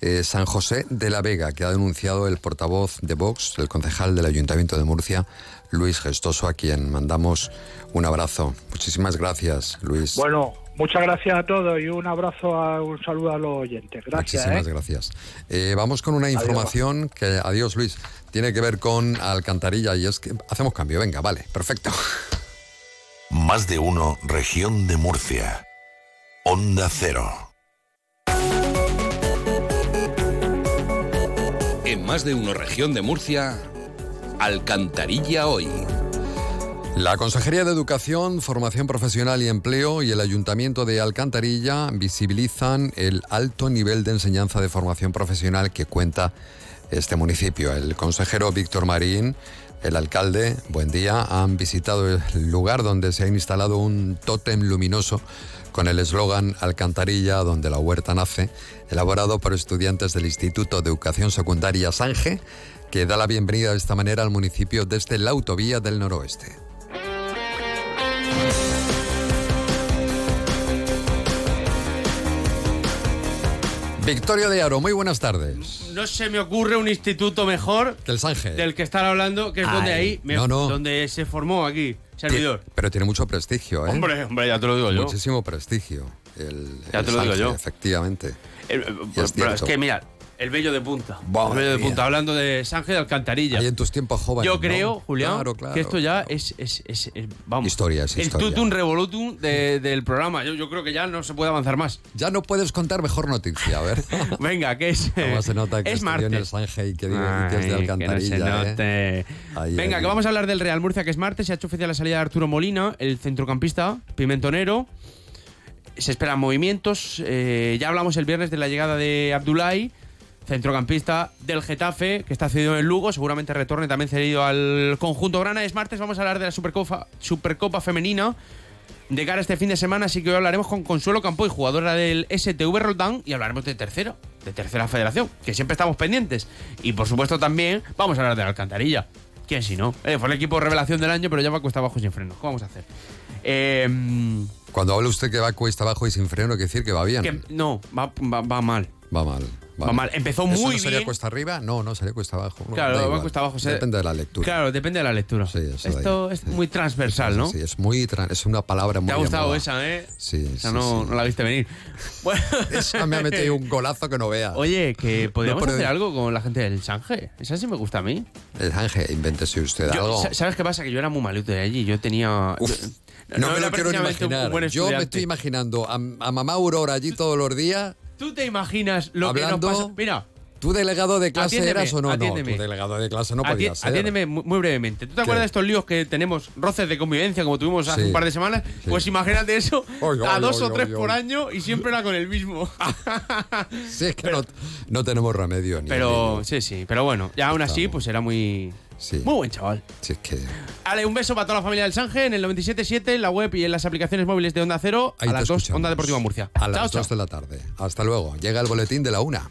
eh, San José de la Vega, que ha denunciado el portavoz de Vox, el concejal del Ayuntamiento de Murcia, Luis Gestoso, a quien mandamos un abrazo. Muchísimas gracias, Luis. Bueno, muchas gracias a todos y un abrazo, a, un saludo a los oyentes. Gracias. Muchísimas ¿eh? gracias. Eh, vamos con una información que, adiós Luis, tiene que ver con Alcantarilla y es que hacemos cambio. Venga, vale, perfecto. Más de uno, región de Murcia. Onda Cero. En más de uno región de Murcia, Alcantarilla hoy. La Consejería de Educación, Formación Profesional y Empleo y el Ayuntamiento de Alcantarilla visibilizan el alto nivel de enseñanza de formación profesional que cuenta este municipio. El consejero Víctor Marín, el alcalde, buen día, han visitado el lugar donde se ha instalado un tótem luminoso con el eslogan Alcantarilla donde la huerta nace, elaborado por estudiantes del Instituto de Educación Secundaria Sange, que da la bienvenida de esta manera al municipio desde la autovía del noroeste. Victoria de Aro, muy buenas tardes. No se me ocurre un instituto mejor Que el Sange. del que están hablando, que es donde Ay, ahí me- no, no. donde se formó aquí, servidor. Pero tiene mucho prestigio, ¿eh? Hombre, hombre, ya te lo digo yo. Muchísimo prestigio. El, Ya el te lo digo yo. Efectivamente. El- Y pero es que mira, el bello de punta. Madre el bello de punta, hablando de Sánchez de Alcantarilla. Ahí en tus tiempos jóvenes. Yo ¿no? creo, Julián, Claro, claro. que esto ya es, es, es- es- vamos. Historia, es el historia. tutum revolutum de- del programa. Yo, yo creo que ya no se puede avanzar más. Ya no puedes contar mejor noticia, a ver. (laughs) Venga, que es. ¿Cómo se nota que es en el martes. Sange y que, digo- que es de Ay, que no se Alcantarilla, ¿eh? Ahí, Venga, ahí. que vamos a hablar del Real Murcia, que es martes. Se ha hecho oficial la salida de Arturo Molina, el centrocampista pimentonero. Se esperan movimientos. eh, ya hablamos el viernes de la llegada de Abdulai, centrocampista del Getafe, que está cedido en el Lugo. Seguramente retorne también cedido al conjunto Grana. Es martes, vamos a hablar de la Supercopa, Supercopa Femenina. De cara a este fin de semana, así que hoy hablaremos con Consuelo Campoy, jugadora del STV Roldán, y hablaremos de tercero, de tercera federación, que siempre estamos pendientes. Y por supuesto también vamos a hablar de la Alcantarilla. ¿Quién si no? Eh, fue el equipo revelación del año, pero ya va cuesta abajo y sin freno. ¿Cómo vamos a hacer? Eh, Cuando habla usted que va cuesta abajo y sin freno, quiere decir que va bien. que- no, va, va- va mal. Va mal. Va mal. Empezó ¿Eso muy no sería bien. cuesta arriba? No, no, sería cuesta abajo. No, Claro, va cuesta abajo. se- Depende de la lectura. Claro, depende de la lectura. Sí, eso Esto es muy transversal, ¿no? Sí, es muy es una palabra muy Te ha gustado esa, ¿eh? Sí, Esa sí, no, no la viste venir. Bueno. (laughs) Esa me ha metido un golazo que no vea. Oye, que podríamos pero- hacer algo con la gente del Sange. Esa sí me gusta a mí. El Ángel, invéntese usted Yo- algo. sa- ¿Sabes qué pasa? Que yo era muy malito de allí. Yo tenía. Uf, no, me lo quiero imaginar. Yo me estoy imaginando a, a mamá Aurora allí todos los días. ¿Tú te imaginas lo que Hablando- nos pasa? Mira. ¿Tú delegado de clase Atiéndeme, eras o no? atiéndeme. No, tú delegado de clase no Ati- podías ser. Atiéndeme muy, brevemente. ¿Tú te ¿Qué? acuerdas de estos líos que tenemos, roces de convivencia, como tuvimos hace Sí, un par de semanas? Pues imagínate eso Oy, a dos oy, o tres por año y siempre era con el mismo. (laughs) Sí, es que no, no tenemos remedio ni Pero, sí, sí. Pero bueno, ya aún así, pues era muy. Sí. Muy buen chaval. Sí, es que Ale, un beso para toda la familia del Sange en el 97.7, en la web y en las aplicaciones móviles de Onda Cero ahí a las 2, escuchamos. Onda Deportiva Murcia. A las chao. 2 de la tarde. Hasta luego. Llega el boletín de la una.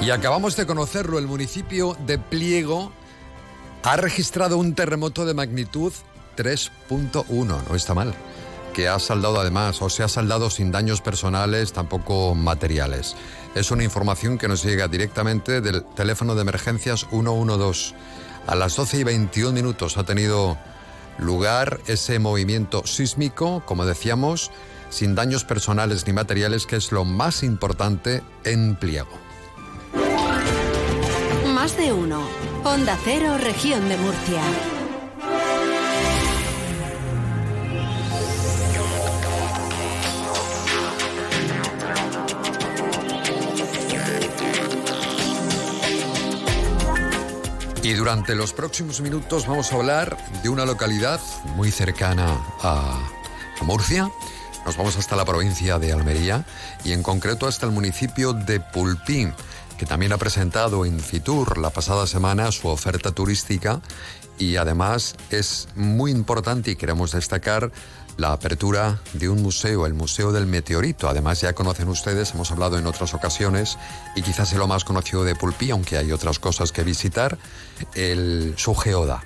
Y acabamos de conocerlo, el municipio de Pliego ha registrado un terremoto de magnitud 3.1, no está mal, que ha saldado además, o se ha saldado sin daños personales, tampoco materiales. Es una información que nos llega directamente del teléfono de emergencias 112. A las 12 y 21 minutos ha tenido lugar ese movimiento sísmico, como decíamos, sin daños personales ni materiales, que es lo más importante en Pliego. De uno. Onda Cero, región de Murcia. Y durante los próximos minutos vamos a hablar de una localidad muy cercana a Murcia. Nos vamos hasta la provincia de Almería y en concreto hasta el municipio de Pulpín, que también ha presentado en Fitur la pasada semana su oferta turística y además es muy importante y queremos destacar la apertura de un museo, el Museo del Meteorito. Además ya conocen ustedes, hemos hablado en otras ocasiones y quizás es lo más conocido de Pulpí, aunque hay otras cosas que visitar, el, su geoda.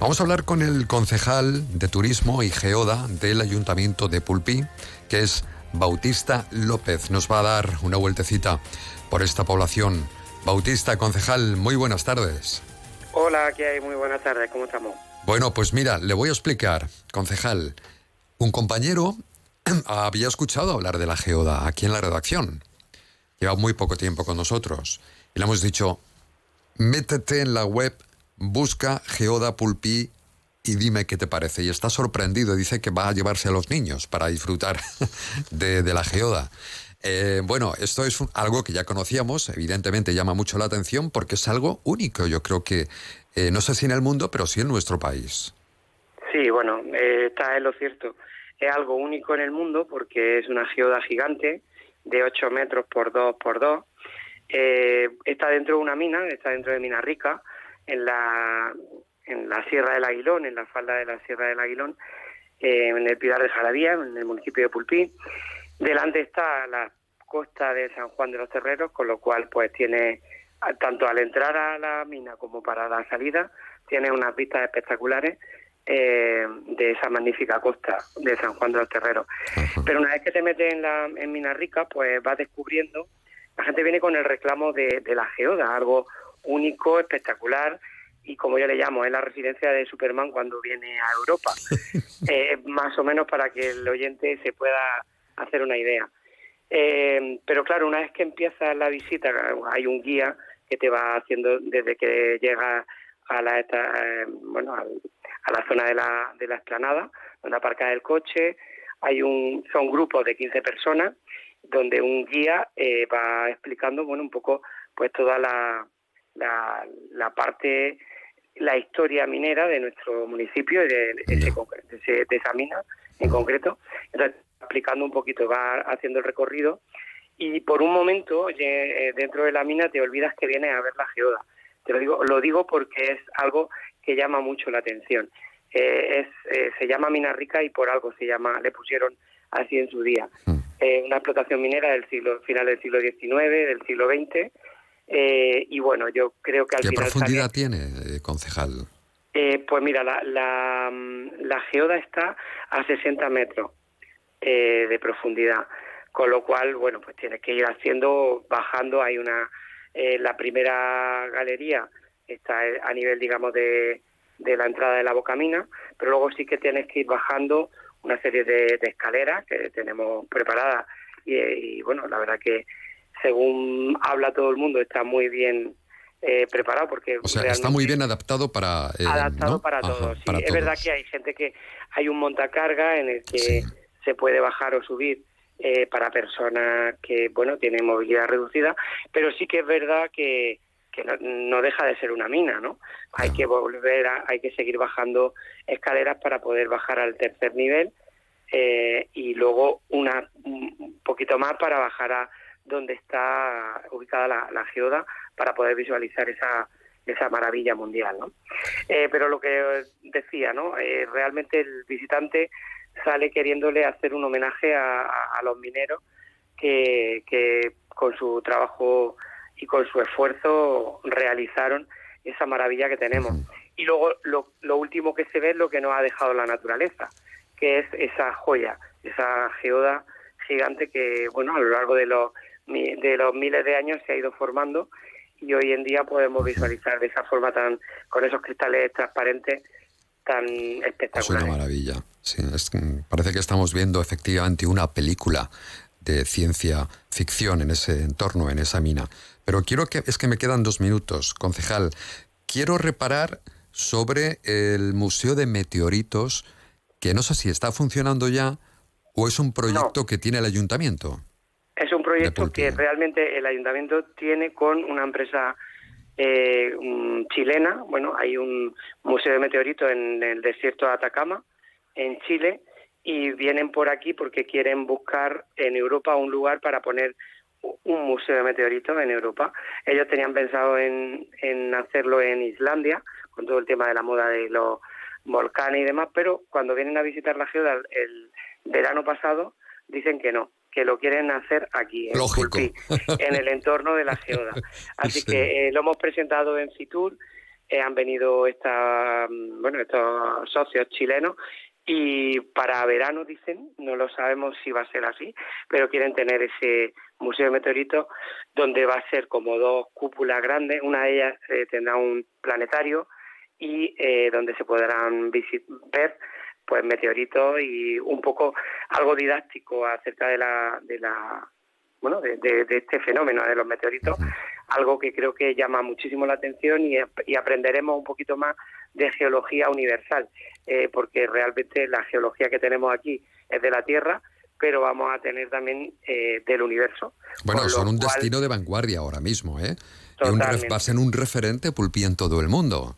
Vamos a hablar con el concejal de Turismo y Geoda del Ayuntamiento de Pulpí, que es Bautista López. Nos va a dar una vueltecita por esta población. Bautista, concejal, muy buenas tardes. Hola, ¿qué hay? Muy buenas tardes, ¿cómo estamos? Bueno, pues mira, le voy a explicar, concejal. Un compañero (clears throat) había escuchado hablar de la geoda aquí en la redacción. Lleva muy poco tiempo con nosotros. Y le hemos dicho, métete en la web, busca geoda pulpí y dime qué te parece. Y está sorprendido, dice que va a llevarse a los niños para disfrutar (laughs) de, de la geoda. Eh, bueno, esto es un- algo que ya conocíamos, evidentemente llama mucho la atención porque es algo único, yo creo que, eh, no sé si en el mundo, pero sí en nuestro país. Sí, bueno, eh, está en lo cierto. Es algo único en el mundo porque es una geoda gigante de 8 metros por 2 por 2. Eh, está dentro de una mina, está dentro de Mina Rica, en la, Sierra del Aguilón, en la falda de la Sierra del Aguilón, en el Pilar de Jalavía, en el municipio de Pulpí. Delante está la costa de San Juan de los Terreros, con lo cual pues tiene, tanto al entrar a la mina como para la salida, tiene unas vistas espectaculares eh, de esa magnífica costa de San Juan de los Terreros. Pero una vez que te metes en, la, en Mina Rica, pues vas descubriendo, la gente viene con el reclamo de, de la geoda, algo único, espectacular, y como yo le llamo, es la residencia de Superman cuando viene a Europa. (laughs) Eh, más o menos para que el oyente se pueda hacer una idea. Eh, pero claro, una vez que empieza la visita, hay un guía que te va haciendo desde que llegas a la esta- eh, bueno a la zona de la, de la explanada donde aparca el coche. Hay un son grupos de 15 personas donde un guía eh, va explicando bueno un poco pues toda la, la, la parte la historia minera de nuestro municipio y de, ese, de, ese- de esa mina en concreto. Entonces, explicando un poquito, va haciendo el recorrido y por un momento eh, dentro de la mina te olvidas que vienes a ver la geoda. Te lo digo, lo digo porque es algo que llama mucho la atención. Eh, es, eh, se llama Mina Rica y por algo se llama, le pusieron así en su día. Eh, una explotación minera del siglo final del siglo XIX, del siglo XX. y bueno, yo creo que al ¿Qué final profundidad tiene, concejal? eh, pues mira, la, la, mm, la geoda está a 60 metros eh, de profundidad, con lo cual, bueno, pues tienes que ir haciendo, bajando. Hay una, eh, la primera galería está a nivel, digamos, de, de la entrada de la bocamina, pero luego sí que tienes que ir bajando una serie de, de escaleras que tenemos preparadas y, y, bueno, la verdad que según habla todo el mundo está muy bien eh, preparado porque O sea, está muy bien adaptado para... eh, adaptado ¿no? para Ajá, todos. sí. para es verdad que hay gente que hay un montacarga en el que se puede bajar o subir eh, para personas que, bueno, tienen movilidad reducida, pero sí que es verdad que, que no, deja de ser una mina, ¿no? Hay que volver a, hay que seguir bajando escaleras para poder bajar al tercer nivel eh, y luego una un poquito más para bajar a donde está ubicada la, la geoda para poder visualizar esa esa maravilla mundial, ¿no? Eh, pero lo que decía, ¿no? Realmente el visitante sale queriéndole hacer un homenaje a, los mineros que, que con su trabajo y con su esfuerzo realizaron esa maravilla que tenemos. Y luego lo, lo último que se ve es lo que nos ha dejado la naturaleza, que es esa joya, esa geoda gigante que, bueno, a lo largo de los, de los miles de años se ha ido formando y hoy en día podemos visualizar de esa forma tan, con esos cristales transparentes tan Es una espectaculares. maravilla. Sí, es que parece que estamos viendo efectivamente una película de ciencia ficción en ese entorno, en esa mina. Pero quiero que, es que me quedan dos minutos, concejal. Quiero reparar sobre el Museo de Meteoritos, que no sé si está funcionando ya o es un proyecto que tiene el ayuntamiento. Es un proyecto que realmente el ayuntamiento tiene con una empresa eh, chilena. Bueno, hay un museo de meteoritos en el desierto de Atacama, en Chile, y vienen por aquí porque quieren buscar en Europa un lugar para poner un museo de meteoritos en Europa. Ellos tenían pensado en, en hacerlo en Islandia, con todo el tema de la moda de los volcanes y demás, pero cuando vienen a visitar la el, el verano pasado, dicen que no, que lo quieren hacer aquí, en el entorno de la geoda. (laughs) Así que eh, lo hemos presentado en Fitur, eh, han venido esta, mm, bueno, estos socios chilenos y para verano dicen, no lo sabemos si va a ser así, pero quieren tener ese museo de meteoritos donde va a ser como dos cúpulas grandes, una de ellas eh, tendrá un planetario y eh, donde se podrán ver pues meteoritos y un poco algo didáctico acerca de la de la bueno de, de- de este fenómeno de los meteoritos algo que creo que llama muchísimo la atención y, y aprenderemos un poquito más de geología universal eh, porque realmente la geología que tenemos aquí es de la Tierra pero vamos a tener también eh, del universo Bueno, son un cual- destino de vanguardia ahora mismo, ¿eh? Y un va a ser un referente pulpí en todo el mundo.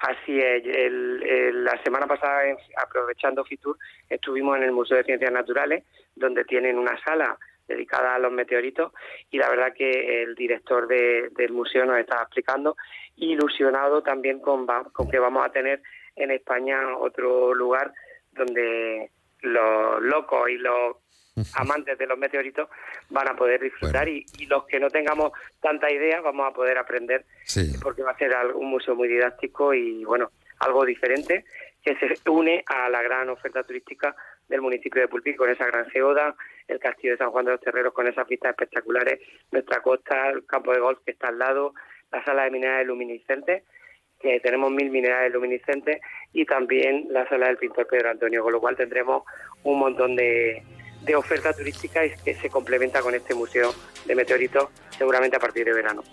Así es. El- la semana pasada, aprovechando Fitur, estuvimos en el Museo de Ciencias Naturales, donde tienen una sala dedicada a los meteoritos y la verdad que el director de- del museo nos estaba explicando, ilusionado también con, con que vamos a tener en España otro lugar donde los locos y los (laughs) amantes de los meteoritos van a poder disfrutar y, y los que no tengamos tanta idea vamos a poder aprender Sí. porque va a ser un museo muy didáctico y bueno algo diferente que se une a la gran oferta turística del municipio de Pulpí con esa gran geoda, el castillo de San Juan de los Terreros con esas vistas espectaculares, nuestra costa, el campo de golf que está al lado, la sala de minerales luminiscentes que tenemos mil minerales luminiscentes y también la sala del pintor Pedro Antonio, con lo cual tendremos un montón de, de oferta turística y que se complementa con este museo de meteoritos seguramente a partir de verano.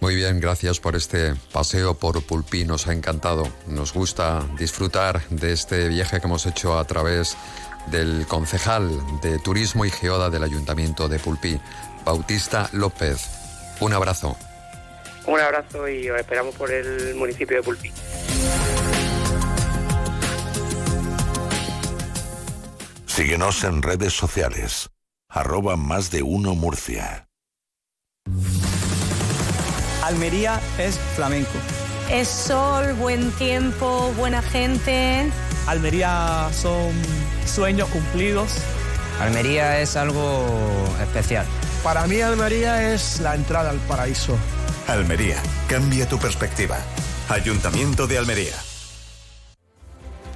Muy bien, gracias por este paseo por Pulpí, nos ha encantado. Nos gusta disfrutar de este viaje que hemos hecho a través del concejal de Turismo y Geoda del Ayuntamiento de Pulpí, Bautista López. Un abrazo. Un abrazo y os esperamos por el municipio de Pulpí. Síguenos en redes sociales. Arroba más de uno Murcia. Almería es flamenco. Es sol, buen tiempo, buena gente. Almería son sueños cumplidos. Almería es algo especial. Para mí Almería es la entrada al paraíso. Almería, cambia tu perspectiva. Ayuntamiento de Almería.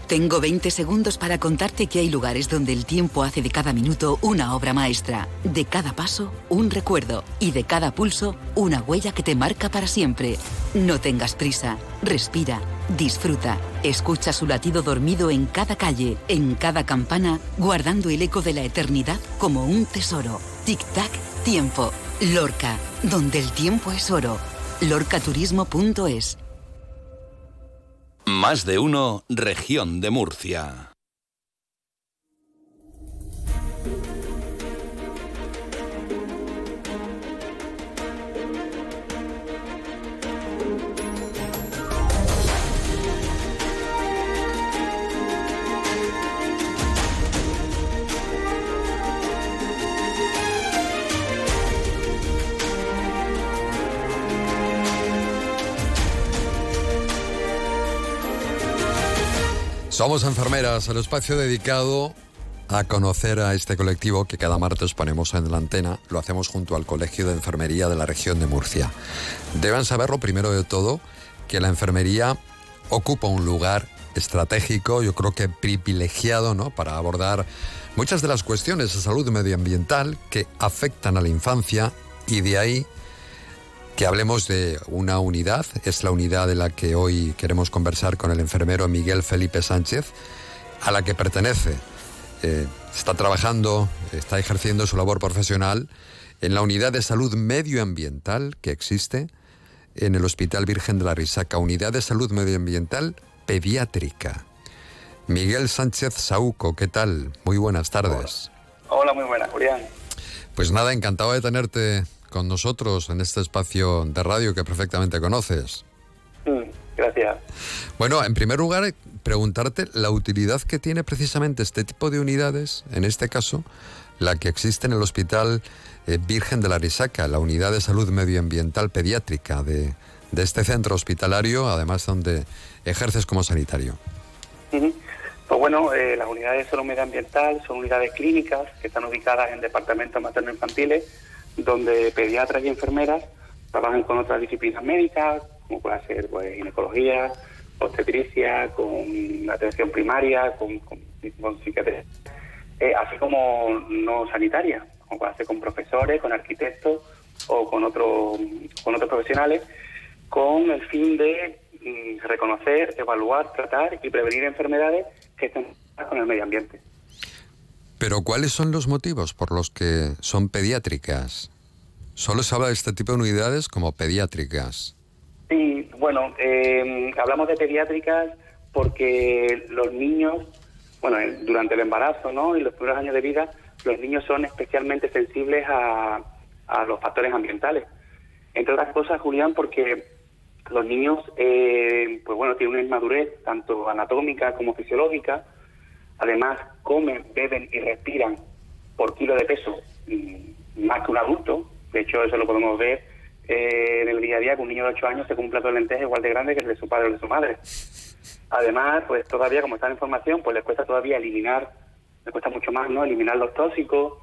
Tengo 20 segundos para contarte que hay lugares donde el tiempo hace de cada minuto una obra maestra, de cada paso un recuerdo y de cada pulso una huella que te marca para siempre. No tengas prisa, respira, disfruta, escucha su latido dormido en cada calle, en cada campana, guardando el eco de la eternidad como un tesoro. Tic-tac, tiempo. Lorca, donde el tiempo es oro. lorcaturismo.es Más de uno, región de Murcia. Somos enfermeras, el espacio dedicado a conocer a este colectivo que cada martes ponemos en la antena. Lo hacemos junto al Colegio de Enfermería de la región de Murcia. Deben saberlo primero de todo que la enfermería ocupa un lugar estratégico, yo creo que privilegiado, ¿no? Para abordar muchas de las cuestiones de salud medioambiental que afectan a la infancia y de ahí que hablemos de una unidad, es la unidad de la que hoy queremos conversar con el enfermero Miguel Felipe Sánchez, a la que pertenece. Eh, está trabajando, está ejerciendo su labor profesional en la unidad de salud medioambiental que existe en el Hospital Virgen de la Risaca, unidad de salud medioambiental pediátrica. Miguel Sánchez Sauco, ¿qué tal? Muy buenas tardes. Hola, muy buenas, Julián. Pues nada, encantado de tenerte con nosotros en este espacio de radio que perfectamente conoces. Mm, gracias. Bueno, en primer lugar, preguntarte la utilidad que tiene precisamente este tipo de unidades, en este caso, la que existe en el Hospital eh, Virgen de la Risaca, la unidad de salud medioambiental pediátrica de, de este centro hospitalario, además donde ejerces como sanitario. Pues bueno, eh, las unidades de salud medioambiental son unidades clínicas que están ubicadas en departamentos materno-infantiles, donde pediatras y enfermeras trabajan con otras disciplinas médicas, como puede ser pues, ginecología, obstetricia, con atención primaria, con, con, psiquiatría, eh, así como no sanitaria, como puede ser con profesores, con arquitectos o con, otro, con otros profesionales, con el fin de mm, reconocer, evaluar, tratar y prevenir enfermedades que están con el medio ambiente. Pero ¿cuáles son los motivos por los que son pediátricas? Solo se habla de este tipo de unidades como pediátricas. Sí, bueno, eh, hablamos de pediátricas porque los niños, bueno, eh, durante el embarazo ¿no? y los primeros años de vida, los niños son especialmente sensibles a, a los factores ambientales. Entre otras cosas, Julián, porque los niños, eh, pues bueno, tienen una inmadurez tanto anatómica como fisiológica. Además, comen, beben y respiran por kilo de peso mm, más que un adulto. De hecho, eso lo podemos ver eh, en el día a día, que un niño de 8 años se come un plato de lentejas igual de grande que el de su padre o de su madre. Además, pues todavía, como está en formación, pues les cuesta todavía eliminar, les cuesta mucho más, ¿no? Eliminar los tóxicos.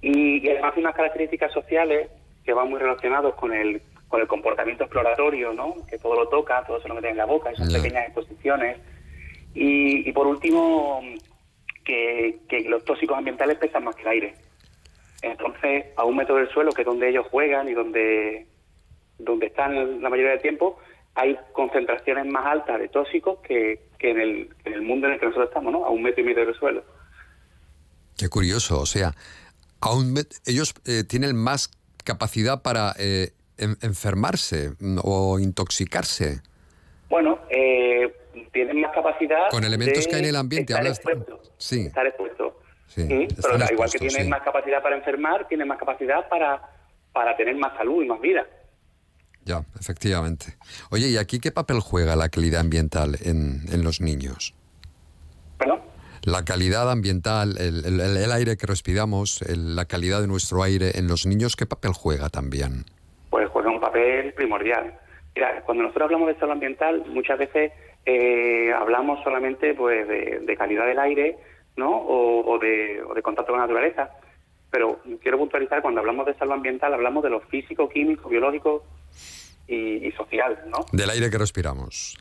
Y, y además hay unas características sociales que van muy relacionados con el con el comportamiento exploratorio, ¿no? Que todo lo toca, todo se lo mete en la boca, esas pequeñas exposiciones. Y, y por último, que, que los tóxicos ambientales pesan más que el aire. Entonces, a un metro del suelo, que es donde ellos juegan y donde, donde están la mayoría del tiempo, hay concentraciones más altas de tóxicos que, que en, el, en el mundo en el que nosotros estamos, ¿no? A un metro y medio del suelo. Qué curioso, o sea, aún me- ellos eh, tienen más capacidad para eh, en- enfermarse mm, o intoxicarse Bueno, eh, tienen más capacidad con elementos de que hay en el ambiente. estar Hablas, expuestos, sí, estar expuestos. sí, Sí, están pero igual que expuestos, tienen sí. más capacidad para enfermar, tienen más capacidad para, para tener más salud y más vida. Ya, efectivamente. Oye, ¿y aquí qué papel juega la calidad ambiental en, en los niños? ¿Perdón? La calidad ambiental, el- el aire que respiramos, el- la calidad de nuestro aire en los niños, ¿qué papel juega también? Pues juega un papel primordial. Mira, cuando nosotros hablamos de salud ambiental, muchas veces eh, hablamos solamente pues de, de calidad del aire, ¿no? O, o de, o de contacto con la naturaleza. Pero quiero puntualizar, cuando hablamos de salud ambiental, hablamos de lo físico, químico, biológico y, y social, ¿no? Del aire que respiramos.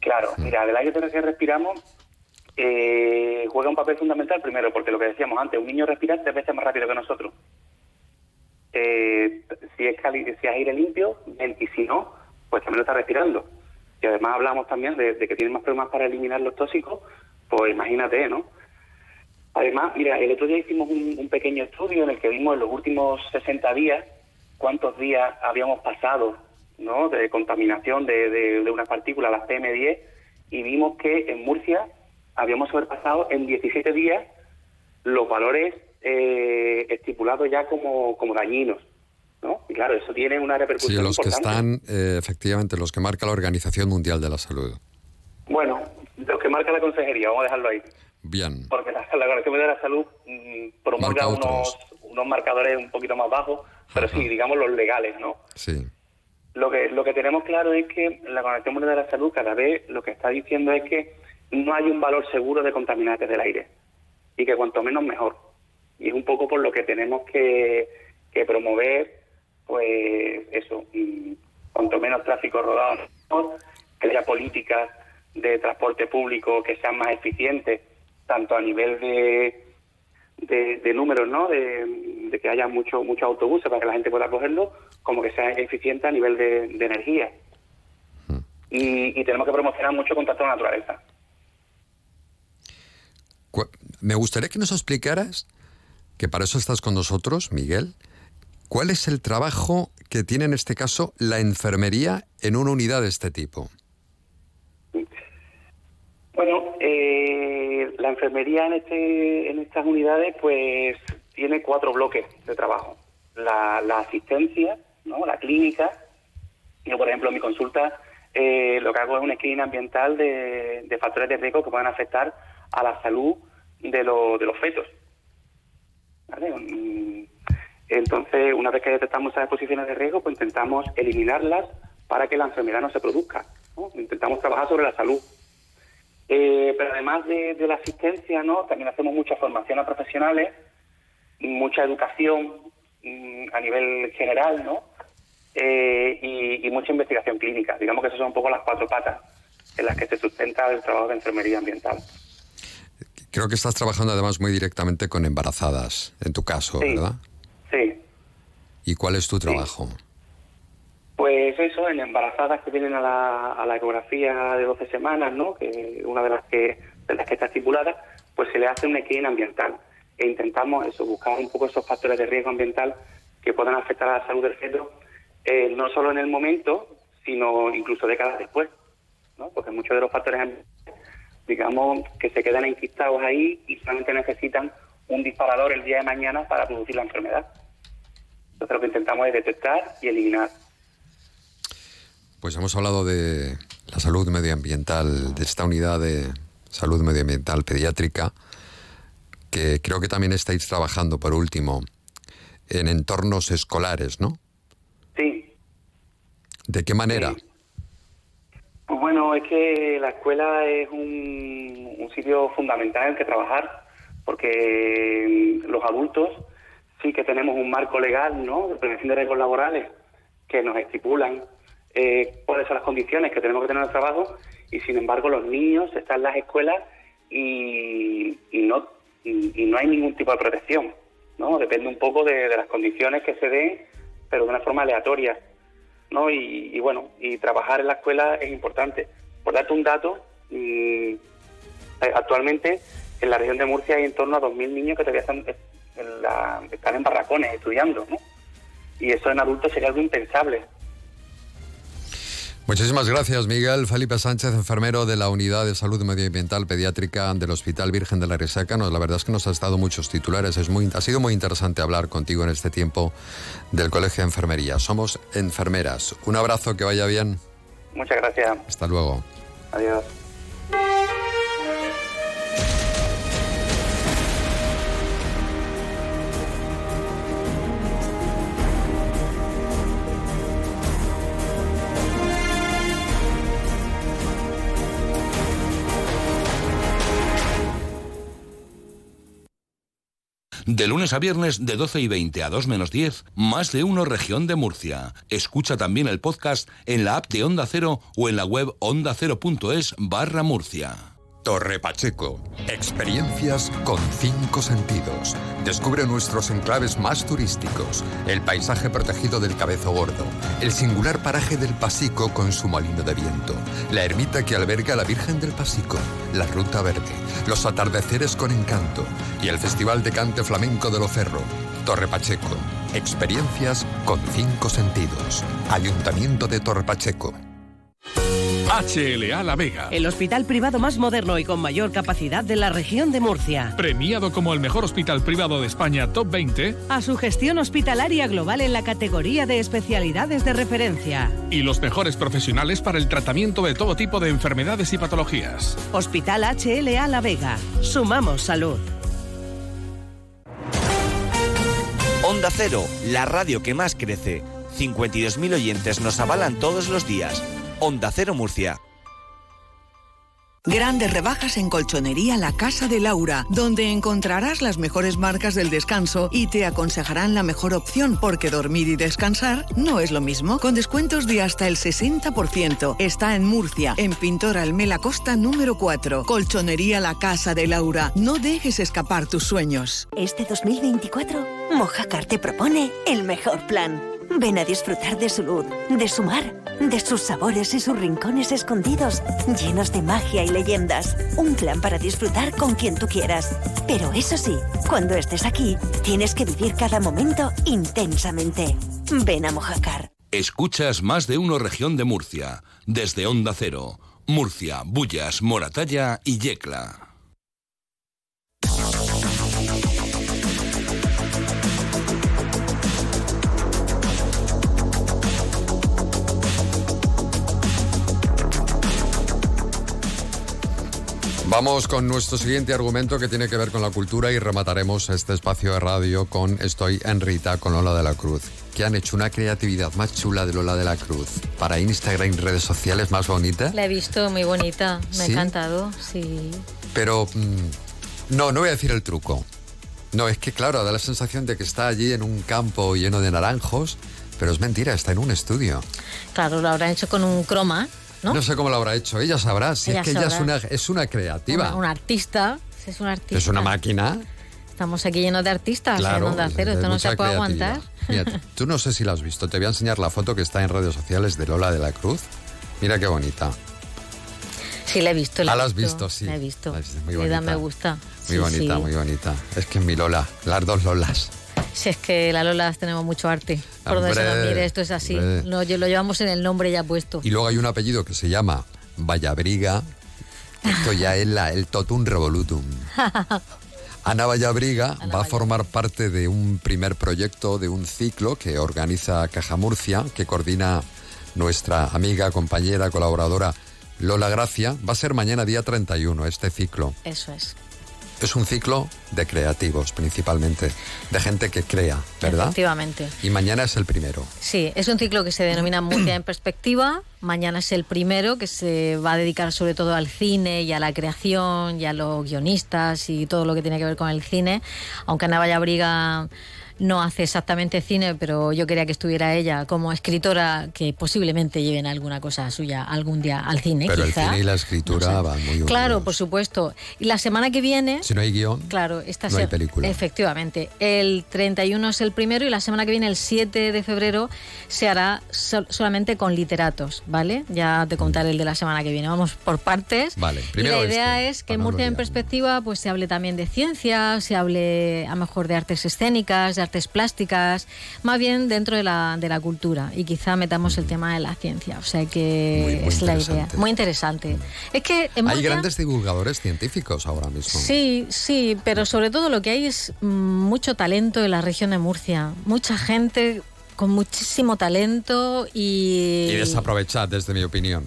Claro, mira, del aire que respiramos eh, juega un papel fundamental primero, porque lo que decíamos antes, un niño respira tres veces más rápido que nosotros. Eh, si es cali- si es aire limpio, y si no, pues también lo está respirando. Y además hablamos también de, que tiene más problemas para eliminar los tóxicos, pues imagínate, ¿no? Además, mira, el otro día hicimos un, pequeño estudio en el que vimos en los últimos 60 días cuántos días habíamos pasado ¿no? de contaminación de, unas partículas, las PM10, y vimos que en Murcia habíamos sobrepasado en 17 días los valores eh, estipulados ya como, como dañinos. ¿No? Y claro, eso tiene una Sí, repercusión los que importante. están, eh, efectivamente, los que marca la Organización Mundial de la Salud. Bueno, los que marca la consejería, vamos a dejarlo ahí. Bien. Porque la, la Organización Mundial de la Salud mm, promulga unos, unos marcadores un poquito más bajos, pero sí, digamos los legales, ¿no? Sí. Lo que, lo que tenemos claro es que la Organización Mundial de la Salud cada vez lo que está diciendo es que no hay un valor seguro de contaminantes del aire y que cuanto menos mejor. Y es un poco por lo que tenemos que, que promover, pues eso, mm, cuanto menos tráfico rodado, mejor, que haya políticas de transporte público que sean más eficientes, tanto a nivel de, de, de números, ¿no? De, de que haya muchos muchos autobuses para que la gente pueda cogerlo, como que sea eficiente a nivel de, de energía. Y, y tenemos que promocionar mucho contacto con la naturaleza. Me gustaría que nos explicaras, que para eso estás con nosotros, Miguel, cuál es el trabajo que tiene en este caso la enfermería en una unidad de este tipo. Bueno, eh, la enfermería en, este, en estas unidades pues tiene cuatro bloques de trabajo. La, la asistencia, ¿no? la clínica. Yo, por ejemplo, en mi consulta eh, lo que hago es un screening ambiental de, de factores de riesgo que puedan afectar a la salud de, lo- de los fetos. ¿Vale? Entonces, una vez que detectamos esas exposiciones de riesgo, pues intentamos eliminarlas para que la enfermedad no se produzca. ¿no? Intentamos trabajar sobre la salud. Eh, pero además de, de la asistencia, ¿no? También hacemos mucha formación a profesionales, mucha educación mm, a nivel general, ¿no? Eh, y, y mucha investigación clínica. Digamos que esas son un poco las cuatro patas en las que se sustenta el trabajo de enfermería ambiental. Creo que estás trabajando además muy directamente con embarazadas, en tu caso, Sí. ¿verdad? ¿Y cuál es tu trabajo? Pues eso, en embarazadas que vienen a la, a la ecografía de 12 semanas, ¿no? Que una de las que de las que está estipulada, pues se le hace un screening ambiental e intentamos eso, buscar un poco esos factores de riesgo ambiental que puedan afectar a la salud del feto, eh, no solo en el momento, sino incluso décadas después, ¿no? Porque muchos de los factores digamos, que se quedan enquistados ahí y solamente necesitan un disparador el día de mañana para producir la enfermedad. Entonces lo que intentamos es detectar y eliminar. Pues hemos hablado de la salud medioambiental, de esta unidad de salud medioambiental pediátrica, que creo que también estáis trabajando, por último, en entornos escolares, ¿no? Sí, ¿De qué manera? Pues bueno, es que la escuela es un, un sitio fundamental en el que trabajar, porque los adultos sí que tenemos un marco legal, ¿no?, de prevención de riesgos laborales que nos estipulan eh, cuáles son las condiciones que tenemos que tener en el trabajo y sin embargo los niños están en las escuelas y, y no y, no hay ningún tipo de protección, ¿no? Depende un poco de, las condiciones que se den, pero de una forma aleatoria. ¿no? Y, y bueno, y trabajar en la escuela es importante. Por darte un dato, mm, eh, actualmente en la región de Murcia hay en torno a 2.000 niños que todavía están en, la- están en barracones estudiando, ¿no? Y eso en adultos sería algo impensable. Muchísimas gracias, Miguel. Felipe Sánchez, enfermero de la Unidad de Salud Medioambiental Pediátrica del Hospital Virgen de la Resaca. Nos, la verdad es que nos ha estado muchos titulares. Es muy, ha sido muy interesante hablar contigo en este tiempo del Colegio de Enfermería. Somos enfermeras. Un abrazo, que vaya bien. Muchas gracias. Hasta luego. Adiós. De lunes a viernes de 12 y 20 a 2 menos 10, más de uno región de Murcia. Escucha también el podcast en la app de Onda Cero o en la web ondacero.es barra Murcia. Torre Pacheco. Experiencias con cinco sentidos. Descubre nuestros enclaves más turísticos. El paisaje protegido del Cabezo Gordo. El singular paraje del Pasico con su molino de viento. La ermita que alberga a la Virgen del Pasico. La Ruta Verde. Los atardeceres con encanto. Y el Festival de Cante Flamenco de Loferro. Torre Pacheco. Experiencias con cinco sentidos. Ayuntamiento de Torre Pacheco. HLA La Vega. El hospital privado más moderno y con mayor capacidad de la región de Murcia. Premiado como el mejor hospital privado de España Top 20 A su gestión hospitalaria global en la categoría de especialidades de referencia. y los mejores profesionales para el tratamiento de todo tipo de enfermedades y patologías. Hospital HLA La Vega. Sumamos salud. Onda Cero, la radio que más crece. 52.000 oyentes nos avalan todos los días. Onda Cero Murcia. Grandes rebajas en Colchonería La Casa de Laura, donde encontrarás las mejores marcas del descanso y te aconsejarán la mejor opción porque dormir y descansar no es lo mismo. Con descuentos de hasta el 60%. Está en Murcia, en Pintor Almela Costa número 4. Colchonería La Casa de Laura. No dejes escapar tus sueños. Este 2024, Mojácar te propone el mejor plan. Ven a disfrutar de su luz, de su mar, de sus sabores y sus rincones escondidos, llenos de magia y leyendas. Un plan para disfrutar con quien tú quieras. Pero eso sí, cuando estés aquí, tienes que vivir cada momento intensamente. Ven a Mojácar. Escuchas más de uno región de Murcia, desde Onda Cero, Murcia, Bullas, Moratalla y Yecla. Vamos con nuestro siguiente argumento que tiene que ver con la cultura y remataremos este espacio de radio con Estoy en Rita con Lola de la Cruz, que han hecho una creatividad más chula de Lola de la Cruz para Instagram y redes sociales más bonita. La he visto muy bonita, me ha encantado, sí. Pero mm, no, no voy a decir el truco. No, es que claro, da la sensación de que está allí en un campo lleno de naranjos, pero es mentira, está en un estudio. Claro, lo habrán hecho con un croma, ¿no? No, sé cómo lo habrá hecho, ella sabrá, si Ella es que ella es una, es una creativa, Una- un artista, es un artista. es una máquina. Estamos aquí llenos de artistas Claro, en Cero, esto no se puede aguantar. Mira, tú no sé si la has visto, te voy a enseñar la foto que está en redes sociales de Lola de la Cruz. Mira qué bonita. Sí, la he visto. La Ah, he la has visto, sí. La he visto. La visto, muy bonita. me gusta. Muy Sí, bonita, sí. muy bonita. Es que mi Lola, las dos Lolas. Si es que la Lolas tenemos mucho arte. Por donde se nos Hombre, mire, esto es así. Lo, lo llevamos en el nombre ya puesto. Y luego hay un apellido que se llama Vallabriga. Esto ya es la, el totum revolutum. (laughs) Ana Vallabriga va a formar parte de un primer proyecto, de un ciclo que organiza Caja Murcia, que coordina nuestra amiga, compañera, colaboradora Lola Gracia. Va a ser mañana día 31 este ciclo. Eso es. Es un ciclo de creativos principalmente, de gente que crea, ¿verdad? Efectivamente. Y mañana es el primero. Sí, es un ciclo que se denomina (clears throat) Murcia en perspectiva. Mañana es el primero que se va a dedicar sobre todo al cine y a la creación y a los guionistas y todo lo que tiene que ver con el cine. Aunque Ana Vallabriga no hace exactamente cine, pero yo quería que estuviera ella como escritora que posiblemente lleven alguna cosa suya algún día al cine. Pero el cine y la escritura van muy unidos. Claro, por supuesto. Y la semana que viene... Si no hay guion, Claro, esta no hay película. Efectivamente. El 31 es el primero y la semana que viene, el 7 de febrero, se hará sol- solamente con literatos, ¿vale? Ya te contaré el de la semana que viene. Vamos por partes. Vale, y primero la idea este, es que no Murcia en perspectiva pues se hable también de ciencia, se hable a lo mejor de artes escénicas, de artes plásticas, más bien dentro de la, de la cultura. Y quizá metamos el tema de la ciencia. O sea que Muy- muy es la idea. Muy interesante. Es que en Hay Murcia- grandes divulgadores científicos ahora mismo. Sí, sí, pero sobre todo lo que hay es mm, mucho talento en la región de Murcia. Mucha gente con muchísimo talento y... Y desaprovechad, desde mi opinión.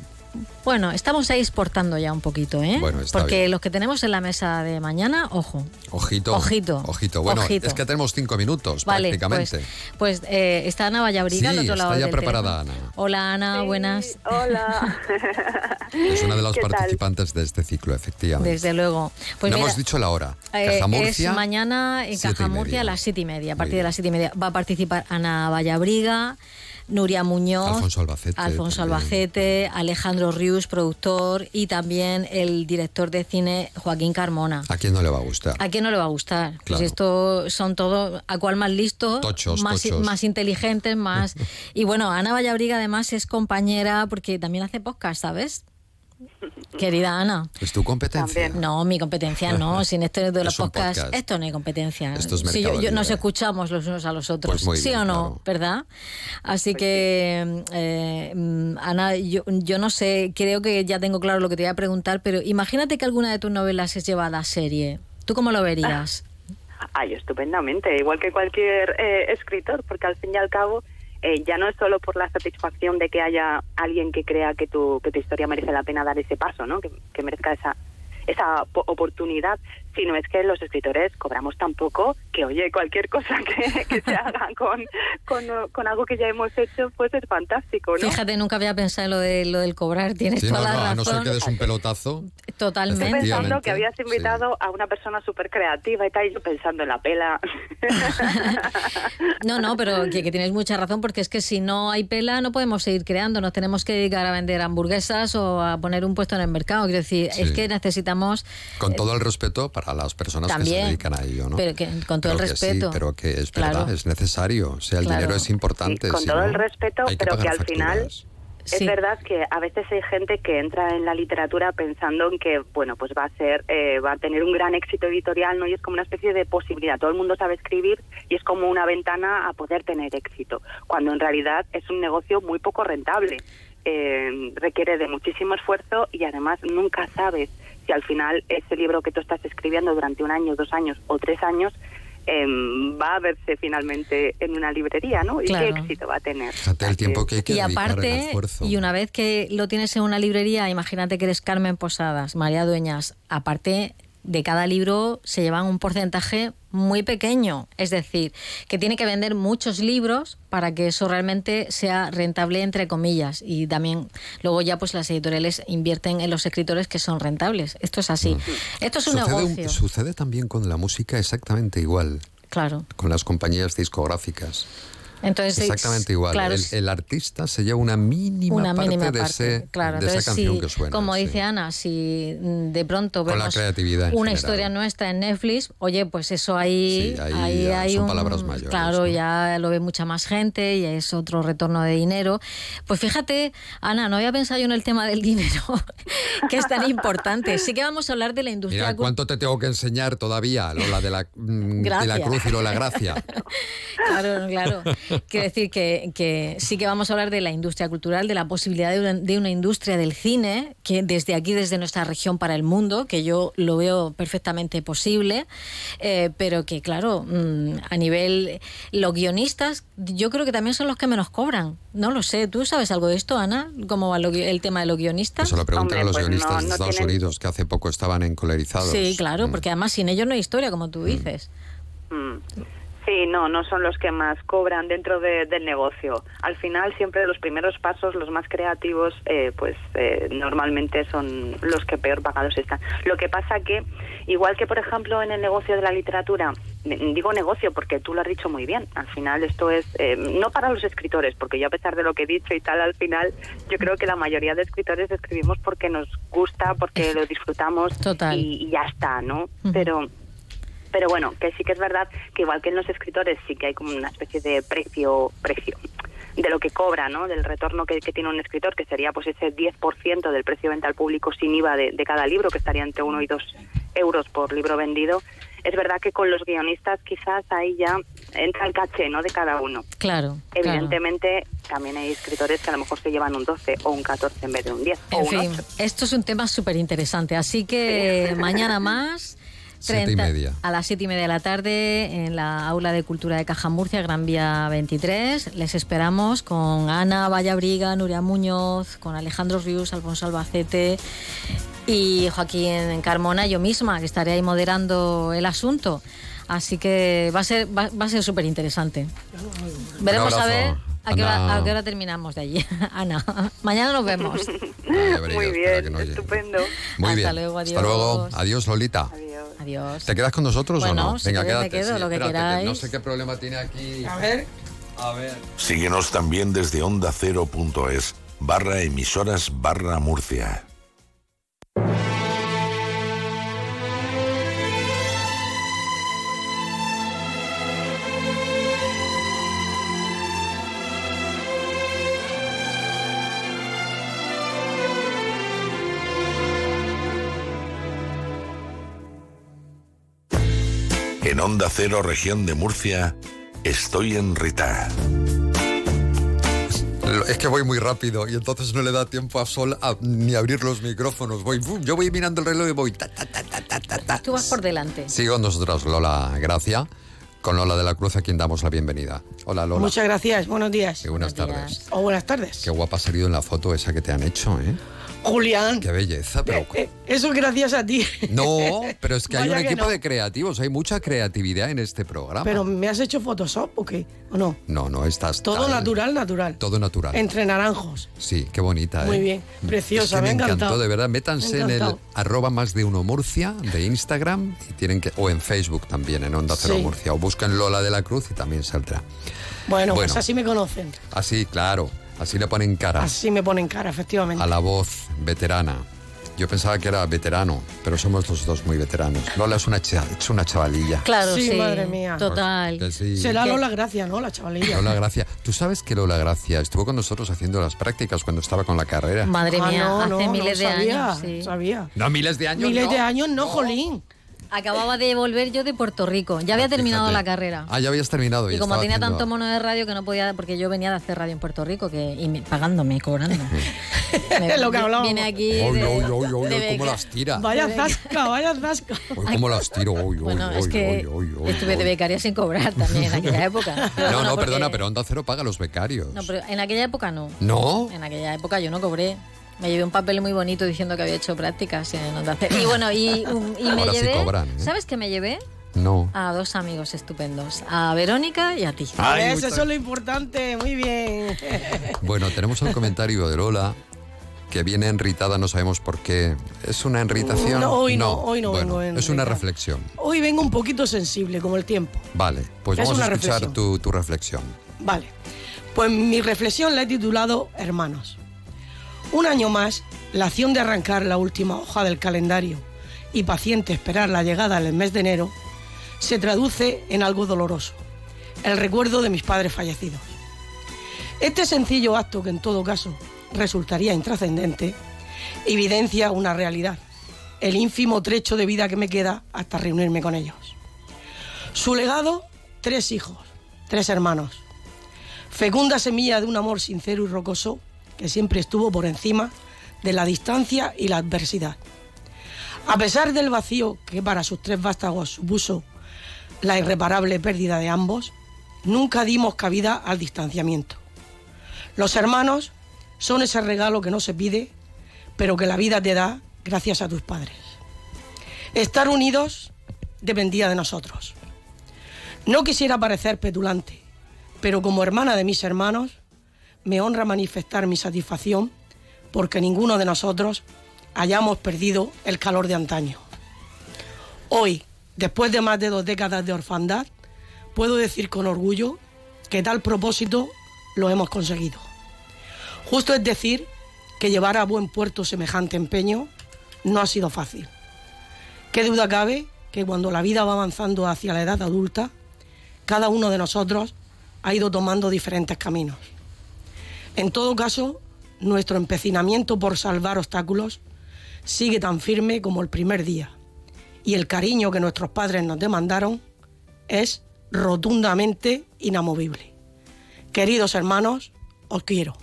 Bueno, estamos ahí exportando ya un poquito, ¿eh? Bueno, está Porque bien. los que tenemos en la mesa de mañana, ojo. Ojito. Ojito. Ojito. Bueno, Ojito. es que tenemos cinco minutos Vale, prácticamente. Pues eh, está Ana Vallabriga Sí, al otro lado está ya del preparada teléfono. Hola Ana, buenas. Hola. (laughs) es una de las participantes de este ciclo, efectivamente. Desde luego. Pues no mira, hemos dicho la hora. Eh, Caja Murcia. es mañana en siete Caja y Murcia media. a las siete y media. A partir de las siete y media va a participar Ana Vallabriga, Nuria Muñoz, Alfonso Albacete. Alfonso. Albacete, Alejandro Rius, productor, y también el director de cine Joaquín Carmona. ¿A quién no le va a gustar? ¿A quién no le va a gustar? Pues esto son todos, a cual más listos, Tochos, más, tochos. más inteligentes, más... (laughs) y bueno, Ana Vallabriga además es compañera porque también hace podcast, ¿sabes? Querida Ana. Es tu competencia. No, mi competencia no. (laughs) Sin esto de los Es podcasts, podcast. esto no hay competencia. Esto es Sí, yo- mercado yo- nos escuchamos los unos a los otros. Pues ¿Sí bien, o no? claro. ¿Verdad? Así que, eh, mm, Ana, yo, yo no sé, creo que ya tengo claro lo que te voy a preguntar, pero imagínate que alguna de tus novelas es llevada a serie. ¿Tú cómo lo verías? (laughs) Ay, estupendamente, igual que cualquier eh, escritor, porque al fin y al cabo eh, ya no es solo por la satisfacción de que haya alguien que crea que tu, que tu historia merece la pena dar ese paso, ¿no? que, que merezca esa, esa po- oportunidad, Si no es que los escritores cobramos tan poco que, oye, cualquier cosa (laughs) que, que se haga con, con, con algo que ya hemos hecho, pues es fantástico, ¿no? Fíjate, nunca había pensado en lo, de, lo del cobrar. Tienes Sí, toda no, la no, a razón. no ser que des un pelotazo. Totalmente. Estoy pensando que habías invitado a una persona súper creativa y tal, y yo pensando en la pela. (laughs) No, no, pero que, que tienes mucha razón porque es que si no hay pela no podemos seguir creando, nos tenemos que dedicar a vender hamburguesas o a poner un puesto en el mercado. Quiero decir, Sí. es que necesitamos Con todo el respeto para las personas que se dedican a ello, ¿no? pero que- con todo el que sí, respeto. pero que es Claro. verdad, es necesario. O sea, el Claro. dinero es importante. con si todo no, el respeto, que pero que al final es verdad que a veces hay gente que entra en la literatura pensando en que, bueno, pues va a ser, eh, va a tener un gran éxito editorial, ¿no? Y es como una especie de posibilidad. Todo el mundo sabe escribir y es como una ventana a poder tener éxito, cuando en realidad es un negocio muy poco rentable. Eh, requiere de muchísimo esfuerzo y además nunca sabes si al final ese libro que tú estás escribiendo durante un año, dos años o tres años em, va a verse finalmente en una librería, ¿no? ¿Y Claro. qué éxito va a tener? Fíjate el tiempo que hay que y aparte, esfuerzo. y una vez que lo tienes en una librería, imagínate que eres Carmen Posadas, María Dueñas, aparte de cada libro se llevan un porcentaje muy pequeño, es decir, que tiene que vender muchos libros para que eso realmente sea rentable entre comillas y también luego ya pues las editoriales invierten en los escritores que son rentables. Esto es así. Esto es un sucede, negocio. sucede también con la música exactamente igual, Claro. con las compañías discográficas. Entonces, Exactamente igual. claro, el, el artista se lleva una mínima una parte, mínima de, parte, ese- claro. de esa canción si, que suena. como sí. dice Ana, si mm, de pronto Con la vemos creatividad una historia nuestra en Netflix, oye, pues eso ahí, Sí, ahí ahí hay son un, palabras mayores, claro, ya lo ve mucha más gente y es otro retorno de dinero. Pues fíjate, Ana, no había pensado yo en el tema del (laughs) dinero, que es tan importante. Sí que vamos a hablar de la industria Mira, ¿cuánto te tengo que enseñar todavía? Lola de la, mm, de la Gracia. Cruz y Lola Gracia. (laughs) Claro, claro. Quiero decir que, que sí que vamos a hablar de la industria cultural, de la posibilidad de una, de una industria del cine, que desde aquí, desde nuestra región para el mundo, que yo lo veo perfectamente posible, eh, pero que, claro, mm, a nivel. Los guionistas, yo creo que también son los que menos cobran. No lo sé. ¿Tú sabes algo de esto, Ana? ¿Cómo va lo el tema de los guionistas? Eso lo preguntan a los pues guionistas no, de Estados tienen- Unidos, que hace poco estaban encolerizados. Sí, claro, porque además sin ellos no hay historia, como tú dices. Mm. Sí, no, no son los que más cobran dentro de- del negocio. Al final, siempre los primeros pasos, los más creativos, eh, pues eh, normalmente son los que peor pagados están. Lo que pasa que, igual que por ejemplo en el negocio de la literatura, digo negocio porque tú lo has dicho muy bien, al final esto es, eh, no para los escritores, porque yo a pesar de lo que he dicho y tal, al final yo creo que la mayoría de escritores escribimos porque nos gusta, porque lo disfrutamos Y, y ya está, ¿no? Pero pero bueno, que sí que es verdad que igual que en los escritores sí que hay como una especie de precio, precio de lo que cobra, ¿no? Del retorno que, que tiene un escritor, que sería pues ese 10% del precio de venta al público sin IVA de, de cada libro, que estaría entre 1 y 2 euros por libro vendido. Es verdad que con los guionistas quizás ahí ya entra el caché, ¿no? De cada uno. Claro. claro. Evidentemente también hay escritores que a lo mejor se llevan un 12 o un 14 en vez de un 10 o En un fin, 8. esto es un tema súper interesante. Así que mañana más. Siete y media. A las siete y media de la tarde en la Aula de Cultura de Caja Murcia, Gran Vía 23. Les esperamos con Ana Vallabriga, Nuria Muñoz, con Alejandro Ríos, Alfonso Albacete y Joaquín Carmona, yo misma, que estaré ahí moderando el asunto. Así que va a ser, va, va a ser súper interesante. Veremos a ver a qué, hora, a qué hora terminamos de allí. (laughs) Ana, mañana nos vemos. Muy bien, estupendo. Muy Hasta bien. luego, Hasta luego. adiós. Adiós, Lolita. Adiós. ¿Te quedas con nosotros Bueno, o no? si quieres me quedo, lo que queráis. no sé qué problema tiene aquí. A ver. A ver. Síguenos también desde onda ondacero.es barra emisoras barra Murcia. Onda Cero, región de Murcia, estoy en Rita. Es que voy muy rápido y entonces no le da tiempo a Sol a- ni abrir los micrófonos. Voy, yo voy mirando el reloj y voy. ta, ta, ta, ta, ta, ta, ta. Tú vas por delante. Sigo nosotros, Lola Gracia, con Lola de la Cruz, a quien damos la bienvenida. Hola, Lola. Muchas gracias, buenos días. Y buenas tardes. O buenas tardes. Qué guapa ha salido en la foto esa que te han hecho, ¿eh? Julián, Qué belleza, pero... eh, eso es gracias a ti. (laughs) No, pero es que hay un que equipo no. de creativos, hay mucha creatividad en este programa. Pero ¿me has hecho Photoshop o qué? ¿O no? No, no, estás Todo natural, natural. Todo natural. Entre naranjos. Sí, qué bonita, Muy ¿eh? bien, preciosa, Es que me encantó, de verdad. Métanse en el arroba más de uno Murcia de Instagram y tienen que, o en Facebook también, en Onda Cero Sí. Murcia. O busquen Lola de la Cruz y también saldrá. Bueno, Bueno. pues así me conocen. Así, claro, así le ponen cara Así me ponen cara, efectivamente. a la voz veterana. Yo pensaba que era veterano, pero somos los dos muy veteranos. Lola es una, cha- es una chavalilla. Claro, sí. Sí, madre mía. Total. Que sí. Será. Lola Gracia, ¿no? La chavalilla. Lola Gracia. ¿Tú sabes que Lola Gracia estuvo con nosotros haciendo las prácticas cuando estaba con la carrera? Madre Ah, mía, no, hace no, miles no de sabía, años. sí. Sabía. No, miles de años. Miles no. de años, no, Jolín. Acababa de volver yo de Puerto Rico. Ya había terminado Fíjate. la carrera. Ah, ya habías terminado. Y ya como tenía haciendo- tanto mono de radio que no podía, porque yo venía de hacer radio en Puerto Rico que, y me- pagándome, cobrando. (laughs) Es lo que hablábamos. Viene aquí. Oy, de- oy, oy, oy, de cómo las tira. Vaya zasca, vaya zasca. Oy, cómo las tiro. Oy, oy, Bueno, oy, es que oy, oy, oy, estuve de becaria sin cobrar también en (laughs) aquella época. No, no, porque- perdona, pero Onda Cero paga a los becarios. No, pero en aquella época no. ¿No? En aquella época yo no cobré. Me llevé un papel muy bonito diciendo que había hecho prácticas en Onda Cero. Y bueno, y, (laughs) um, y me Ahora sí llevé. cobran, ¿eh? ¿Sabes qué me llevé? No. A dos amigos estupendos. A Verónica y a ti. Ay, Eso, es lo importante, muy bien. (laughs) Bueno, tenemos un comentario de Lola que viene enritada, no sabemos por qué. ¿Es una enritación? No, hoy no, hoy no Bueno, vengo es una reflexión. Hoy vengo un poquito sensible, como el tiempo. Vale, pues Es vamos a escuchar reflexión. tu, tu reflexión. Vale. Pues mi reflexión la he titulado Hermanos. Un año más, la acción de arrancar la última hoja del calendario y paciente esperar la llegada del mes de enero se traduce en algo doloroso, el recuerdo de mis padres fallecidos. Este sencillo acto, que en todo caso resultaría intrascendente, evidencia una realidad, el ínfimo trecho de vida que me queda hasta reunirme con ellos. Su legado, tres hijos, tres hermanos, fecunda semilla de un amor sincero y rocoso que siempre estuvo por encima de la distancia y la adversidad. A pesar del vacío que para sus tres vástagos supuso la irreparable pérdida de ambos, nunca dimos cabida al distanciamiento. Los hermanos son ese regalo que no se pide, pero que la vida te da gracias a tus padres. Estar unidos dependía de nosotros. No quisiera parecer petulante, pero como hermana de mis hermanos, me honra manifestar mi satisfacción porque ninguno de nosotros hayamos perdido el calor de antaño. Hoy, después de más de dos décadas de orfandad, puedo decir con orgullo que tal propósito lo hemos conseguido. Justo es decir que llevar a buen puerto semejante empeño no ha sido fácil. ¿Qué duda cabe que cuando la vida va avanzando hacia la edad adulta, cada uno de nosotros ha ido tomando diferentes caminos? En todo caso, nuestro empecinamiento por salvar obstáculos sigue tan firme como el primer día y el cariño que nuestros padres nos demandaron es rotundamente inamovible. Queridos hermanos, os quiero.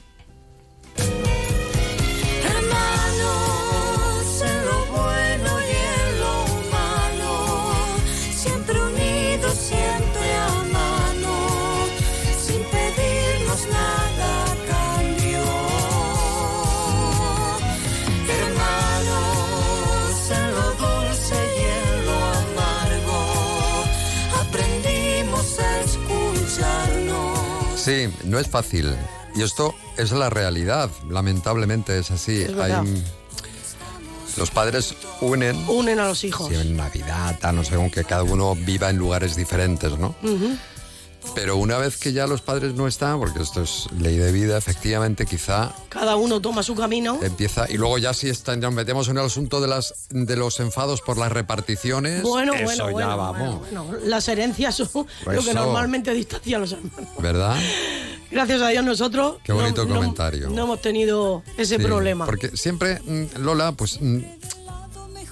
Sí, no es fácil. Y esto es la realidad, lamentablemente es así. Es. Hay, los padres unen, Unen a los hijos. en Navidad, tal, no sé, aunque cada uno viva en lugares diferentes, ¿no? Pero una vez que ya los padres no están, porque esto es ley de vida, efectivamente, quizá Cada uno toma su camino. empieza. Y luego ya si está- nos metemos en el asunto de, las, de los enfados por las reparticiones, Bueno, eso bueno, ya bueno, vamos, bueno, bueno. Las herencias son lo que Eso. normalmente distancia a los hermanos. ¿verdad? Gracias a Dios nosotros Qué bonito no, comentario. no hemos tenido ese Sí, problema. Porque siempre, mm, Lola, pues mm,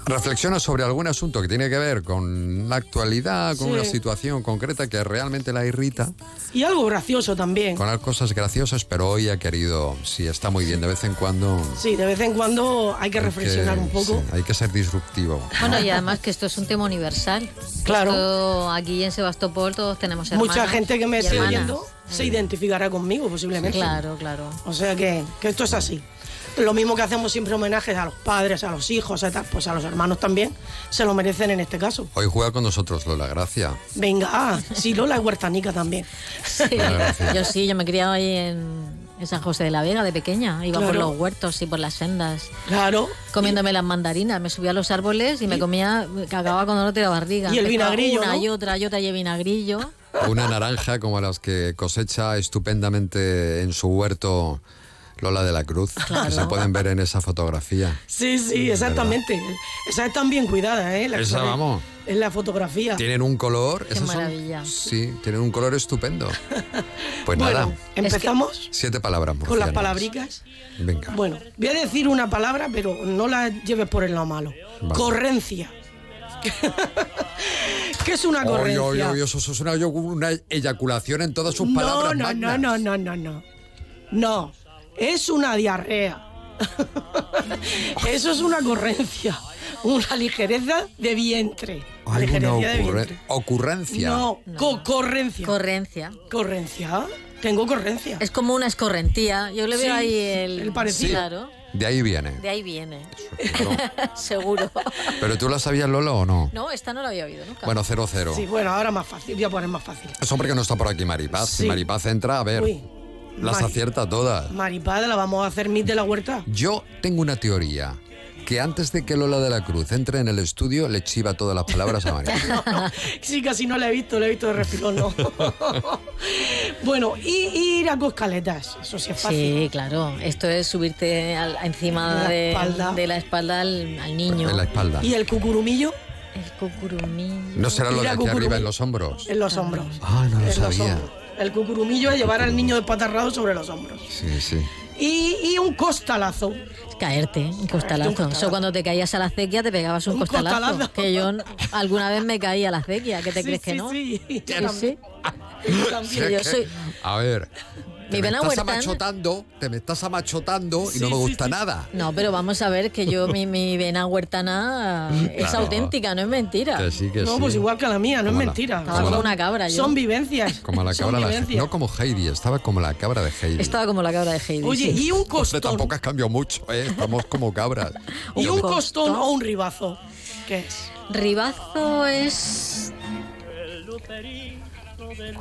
reflexiona sobre algún asunto que tiene que ver con la actualidad, con Sí. una situación concreta que realmente la irrita, Y algo gracioso también. con las cosas graciosas, pero hoy ha querido, sí, está muy bien, de vez en cuando... Sí, de vez en cuando hay que hay reflexionar un poco. sí, hay que ser disruptivo. Bueno, y además que esto es un tema universal. Claro. Esto, aquí en Sebastopol todos tenemos hermanos. Mucha gente que me esté oyendo se identificará conmigo posiblemente. Claro, claro. O sea que, que esto es así. Lo mismo que hacemos siempre homenajes a los padres, a los hijos, a tal, pues a los hermanos también se lo merecen en este caso. Hoy juega con nosotros Lola Gracia. Venga, ah, sí, Lola es huertanica también. Sí, yo sí, yo me he criado ahí en, en San José de la Vega de pequeña. Iba por Claro. los huertos y por las sendas. Claro. Comiéndome las mandarinas. Me subía a los árboles y me comía, que acababa con dolor de la barriga. Y el vinagrillo, Una ¿no? y otra y otra y el vinagrillo. Una naranja como las que cosecha estupendamente en su huerto Lola de la Cruz, Claro. que se pueden ver en esa fotografía. Sí, sí, exactamente. Esa está bien cuidada, ¿eh? La Esa, vamos. En la fotografía. Tienen un color. Qué esas son- maravilla. sí, tienen un color estupendo. (laughs) Pues Bueno, nada, empezamos siete palabras con las palabricas. Venga. Bueno, voy a decir una palabra, pero no la lleves por el lado malo. Vale. Correncia. (laughs) ¿Qué es una Oy, correncia? oy, oy, eso, eso es una, una eyaculación en todas sus no, palabras. no, magnas. no, no, no, no, no. No, es una diarrea. Eso es una correncia. Una ligereza de vientre. Ligereza de vientre. ocurrencia. No, co- correncia. Correncia. Correncia. Tengo correncia. Es como una escorrentía. Yo le veo Sí, ahí el, el parecido. Claro. De ahí viene. De ahí viene. (laughs) Seguro. ¿Pero tú la sabías, Lola, o no? No, esta no la había oído nunca. Bueno, 0-0. Sí, bueno, ahora más fácil. Voy a poner más fácil. Eso porque no está por aquí Maripaz. Si Sí. Maripaz entra, a ver, Uy, las Mari- acierta todas. Maripada, la vamos a hacer mit de la huerta. Yo tengo una teoría. Que antes de que Lola de la Cruz entre en el estudio, le chiva todas las palabras a (laughs) Maripaz. Sí, casi no la he visto, la he visto de refilón, no. (laughs) bueno, y ir a coscaletas, eso sí es fácil. Sí, claro. Esto es subirte al- encima La de, espalda. de la espalda al, al niño. En la espalda. ¿Y el cucurumillo? El cucurumillo. ¿No será lo de aquí arriba en los hombros? En los hombros. Ah, no lo En los sabía. El cucurumillo es llevar al niño despatarrado sobre los hombros. Sí, sí. Y, y un costalazo. Caerte, un costalazo. Eso cuando te caías a la acequia te pegabas un, Un costalazo. costalazo. Que yo alguna vez me caí a la acequia. ¿Qué te Sí, crees que sí, no? sí. Sí, Yo sí. (laughs) Soy- A ver. Te me estás amachotando, te me estás amachotando y no me gusta nada. No, pero vamos a ver que yo, mi, mi (laughs) vena huertana es Claro. auténtica, no es mentira. Que sí, que No, sí. pues igual que la mía, no es la- mentira. Estaba como como la- una cabra yo. Son vivencias. Como la cabra de. No como Heidi, estaba como la cabra de Heidi. Estaba como la cabra de Heidi. Oye, sí. y un costón. tampoco has cambiado mucho, ¿eh? Estamos como cabras. (laughs) ¿Y un costón o un ribazo? ¿Qué es? Ribazo es...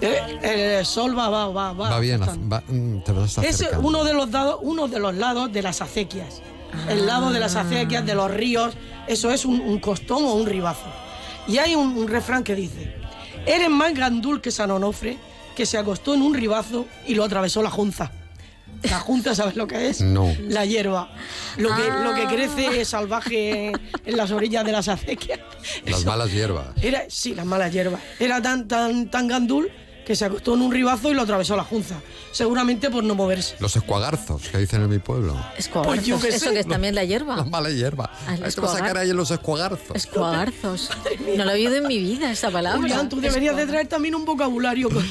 Eh, el sol va, va, va, va. Va bien, va- mm, te vas Es uno de los lados, uno de los lados de las acequias. El lado de las acequias, de los ríos, eso es un, un costón o un ribazo. Y hay un, un refrán que dice: Eres más gandul que San Onofre, que se acostó en un ribazo y lo atravesó la junza. La junza, ¿sabes lo que es? No. La hierba. Lo que, lo que crece salvaje en las orillas de las acequias. Las malas hierbas. Era, sí, las malas hierbas. Era tan, tan, tan gandul que se acostó en un ribazo y lo atravesó la junza. Seguramente por no moverse. Los escuagarzos, que dicen en mi pueblo. Escuagarzos. Pues yo Eso sé. que es también la hierba. Las malas hierbas. Ah, Ahí te vas a sacar ahí en los escuagarzos. Escuagarzos. (laughs) No lo he oído en mi vida esa palabra. Julián, tú deberías de traer también un vocabulario. con-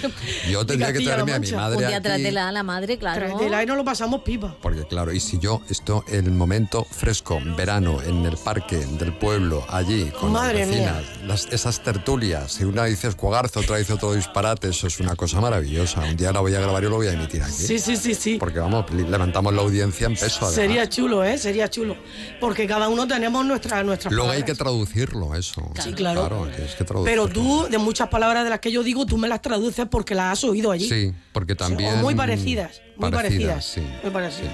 Yo tendría que traerme a mi madre Un día aquí. trátela a la madre, claro. Tráetela y no lo pasamos pipa. Porque claro, y si yo, esto, el momento fresco, verano, en el parque del pueblo, allí, con Madre las vecinas, las- esas tertulias, si una dice escuagarzo, otra dice otro disparate, eso es una cosa maravillosa. Un día la voy a grabar y lo voy a emitir aquí. Sí, sí, sí, sí. Porque vamos, levantamos la audiencia en peso. además. Sería chulo, ¿eh? Sería chulo. Porque cada uno tenemos nuestra, nuestras Luego hay que traducirlo, eso. Sí, claro. que traducirlo. Pero tú, de muchas palabras de las que yo digo, tú me las traduces porque las has oído allí. Sí, porque también. O muy parecidas. Muy parecidas. sí. Muy parecidas.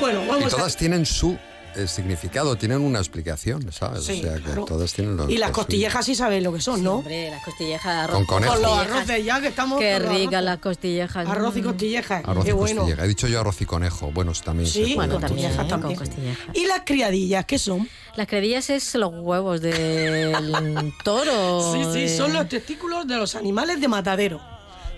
Bueno, Y vamos todas a... tienen su eh, significado, tienen una explicación, ¿sabes? Sí, o sea que claro. todas tienen lo Y las costillejas sí sabéis lo que son, ¿no? Hombre, las costillejas de arroz. Con conejo. Con los arroces ya que estamos... Qué ricas las costillejas. Arroz y Mm. costillejas. Arroz Qué y bueno. costilleja. He dicho yo arroz y conejo. Bueno, también. Sí, Bueno, también, costillejas ¿eh? con también. costillejas. ¿Y las criadillas qué son? Las credillas es los huevos del (laughs) toro. Sí, sí, de- son los testículos de los animales de matadero.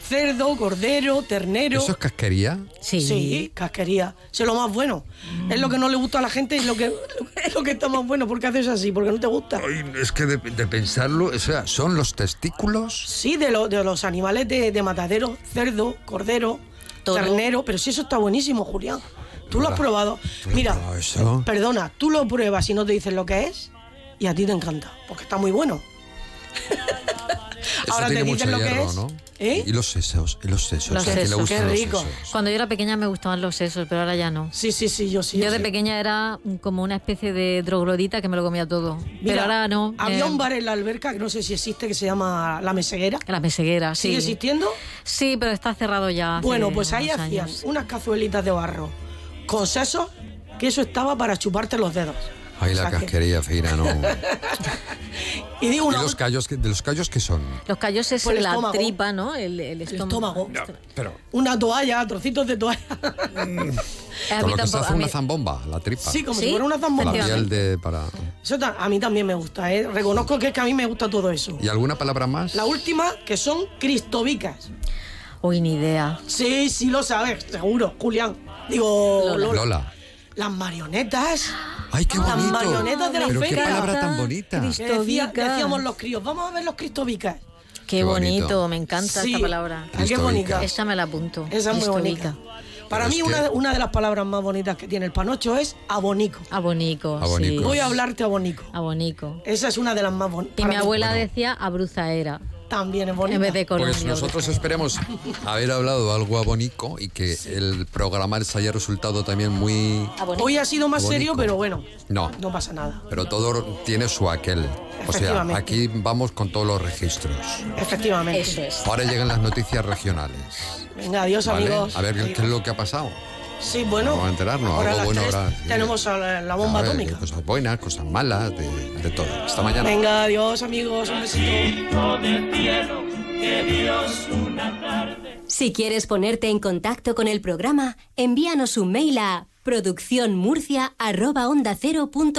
Cerdo, cordero, ternero. ¿Eso es casquería? Sí. Sí, casquería. Eso es lo más bueno. Es lo que no le gusta a la gente y lo que, (laughs) es lo que está más bueno. ¿Por qué haces así? Porque no te gusta. Ay, es que de, de pensarlo, o sea, son los testículos. Sí, de, lo- de los animales de, de matadero. Cerdo, cordero, ternero. Pero si eso está buenísimo, Julián. Tú lo has probado. ¿Tú lo has Mira, probado eso? perdona, tú lo pruebas y no te dicen lo que es y a ti te encanta. Porque está muy bueno. (laughs) Eso tiene mucho hierro, ¿no? Y los sesos, y los sesos. Los ¿a quién le sesos. los sesos? Cuando yo era pequeña me gustaban los sesos, pero ahora ya no. Sí, sí, sí, yo sí. Yo de sí. pequeña era como una especie de droglodita que me lo comía todo. Mira, pero ahora no. Había eh, un bar en la alberca que no sé si existe que se llama La Meseguera. La meseguera, sí. ¿Sigue existiendo? Sí, pero está cerrado ya. hace Bueno, pues ahí unos hacían años. unas cazuelitas de barro con sesos, que eso estaba para chuparte los dedos. Ay, O la sea que- casquería fina, ¿no? (laughs) Y digo ¿Y una los callos, que- de los callos qué son? Los callos es Por el la estómago. tripa, ¿no? El, el estómago. estómago. Pero Una toalla, trocitos de toalla. A con mí lo que se tampoco- hace a una mí- zambomba, la tripa. Sí, como ¿Sí? si fuera una zambomba. La piel de para. Eso ta- a mí también me gusta, ¿eh? Reconozco que, es que a mí me gusta todo eso. ¿Y alguna palabra más? La última, que son cristobicas. Uy, ni idea. Sí, sí lo sabes, seguro, Julián. Digo, Lola. Lola. Las marionetas. Ay, qué Las bonito. marionetas de la Pero qué feria. palabra tan bonita. Decía- decíamos los críos, vamos a ver los cristobicas. Qué, Qué bonito. bonito. me encanta Sí. esta palabra. Qué bonita. Esa me la apunto. Esa es muy bonita. Para mí, una, de- una de las palabras más bonitas que tiene el panocho es abonico. Abonico. Abonico. sí. Voy a hablarte abonico. Abonico. Esa es una de las más bonitas. Y mi abuela decía abruzaera. También es bonita. En vez de Colombia. Pues nosotros esperemos haber hablado algo abonico y que el programa les haya resultado también muy... Hoy ha sido más Abonico. serio, pero bueno, No, no pasa nada. pero todo tiene su aquel. O sea, aquí vamos con todos los registros. Efectivamente. Eso es. Ahora llegan las noticias regionales. Venga, adiós, ¿vale? amigos. A ver qué es lo que ha pasado. Sí, bueno. Vamos a enterarnos. ahora Algo bueno. Tenemos la, la bomba ver, atómica. Cosas buenas, cosas malas, de, de todo. Hasta mañana. Venga, adiós, amigos. Un besito. Si quieres ponerte en contacto con el programa, envíanos un mail a producciónmurcia.onda0.es.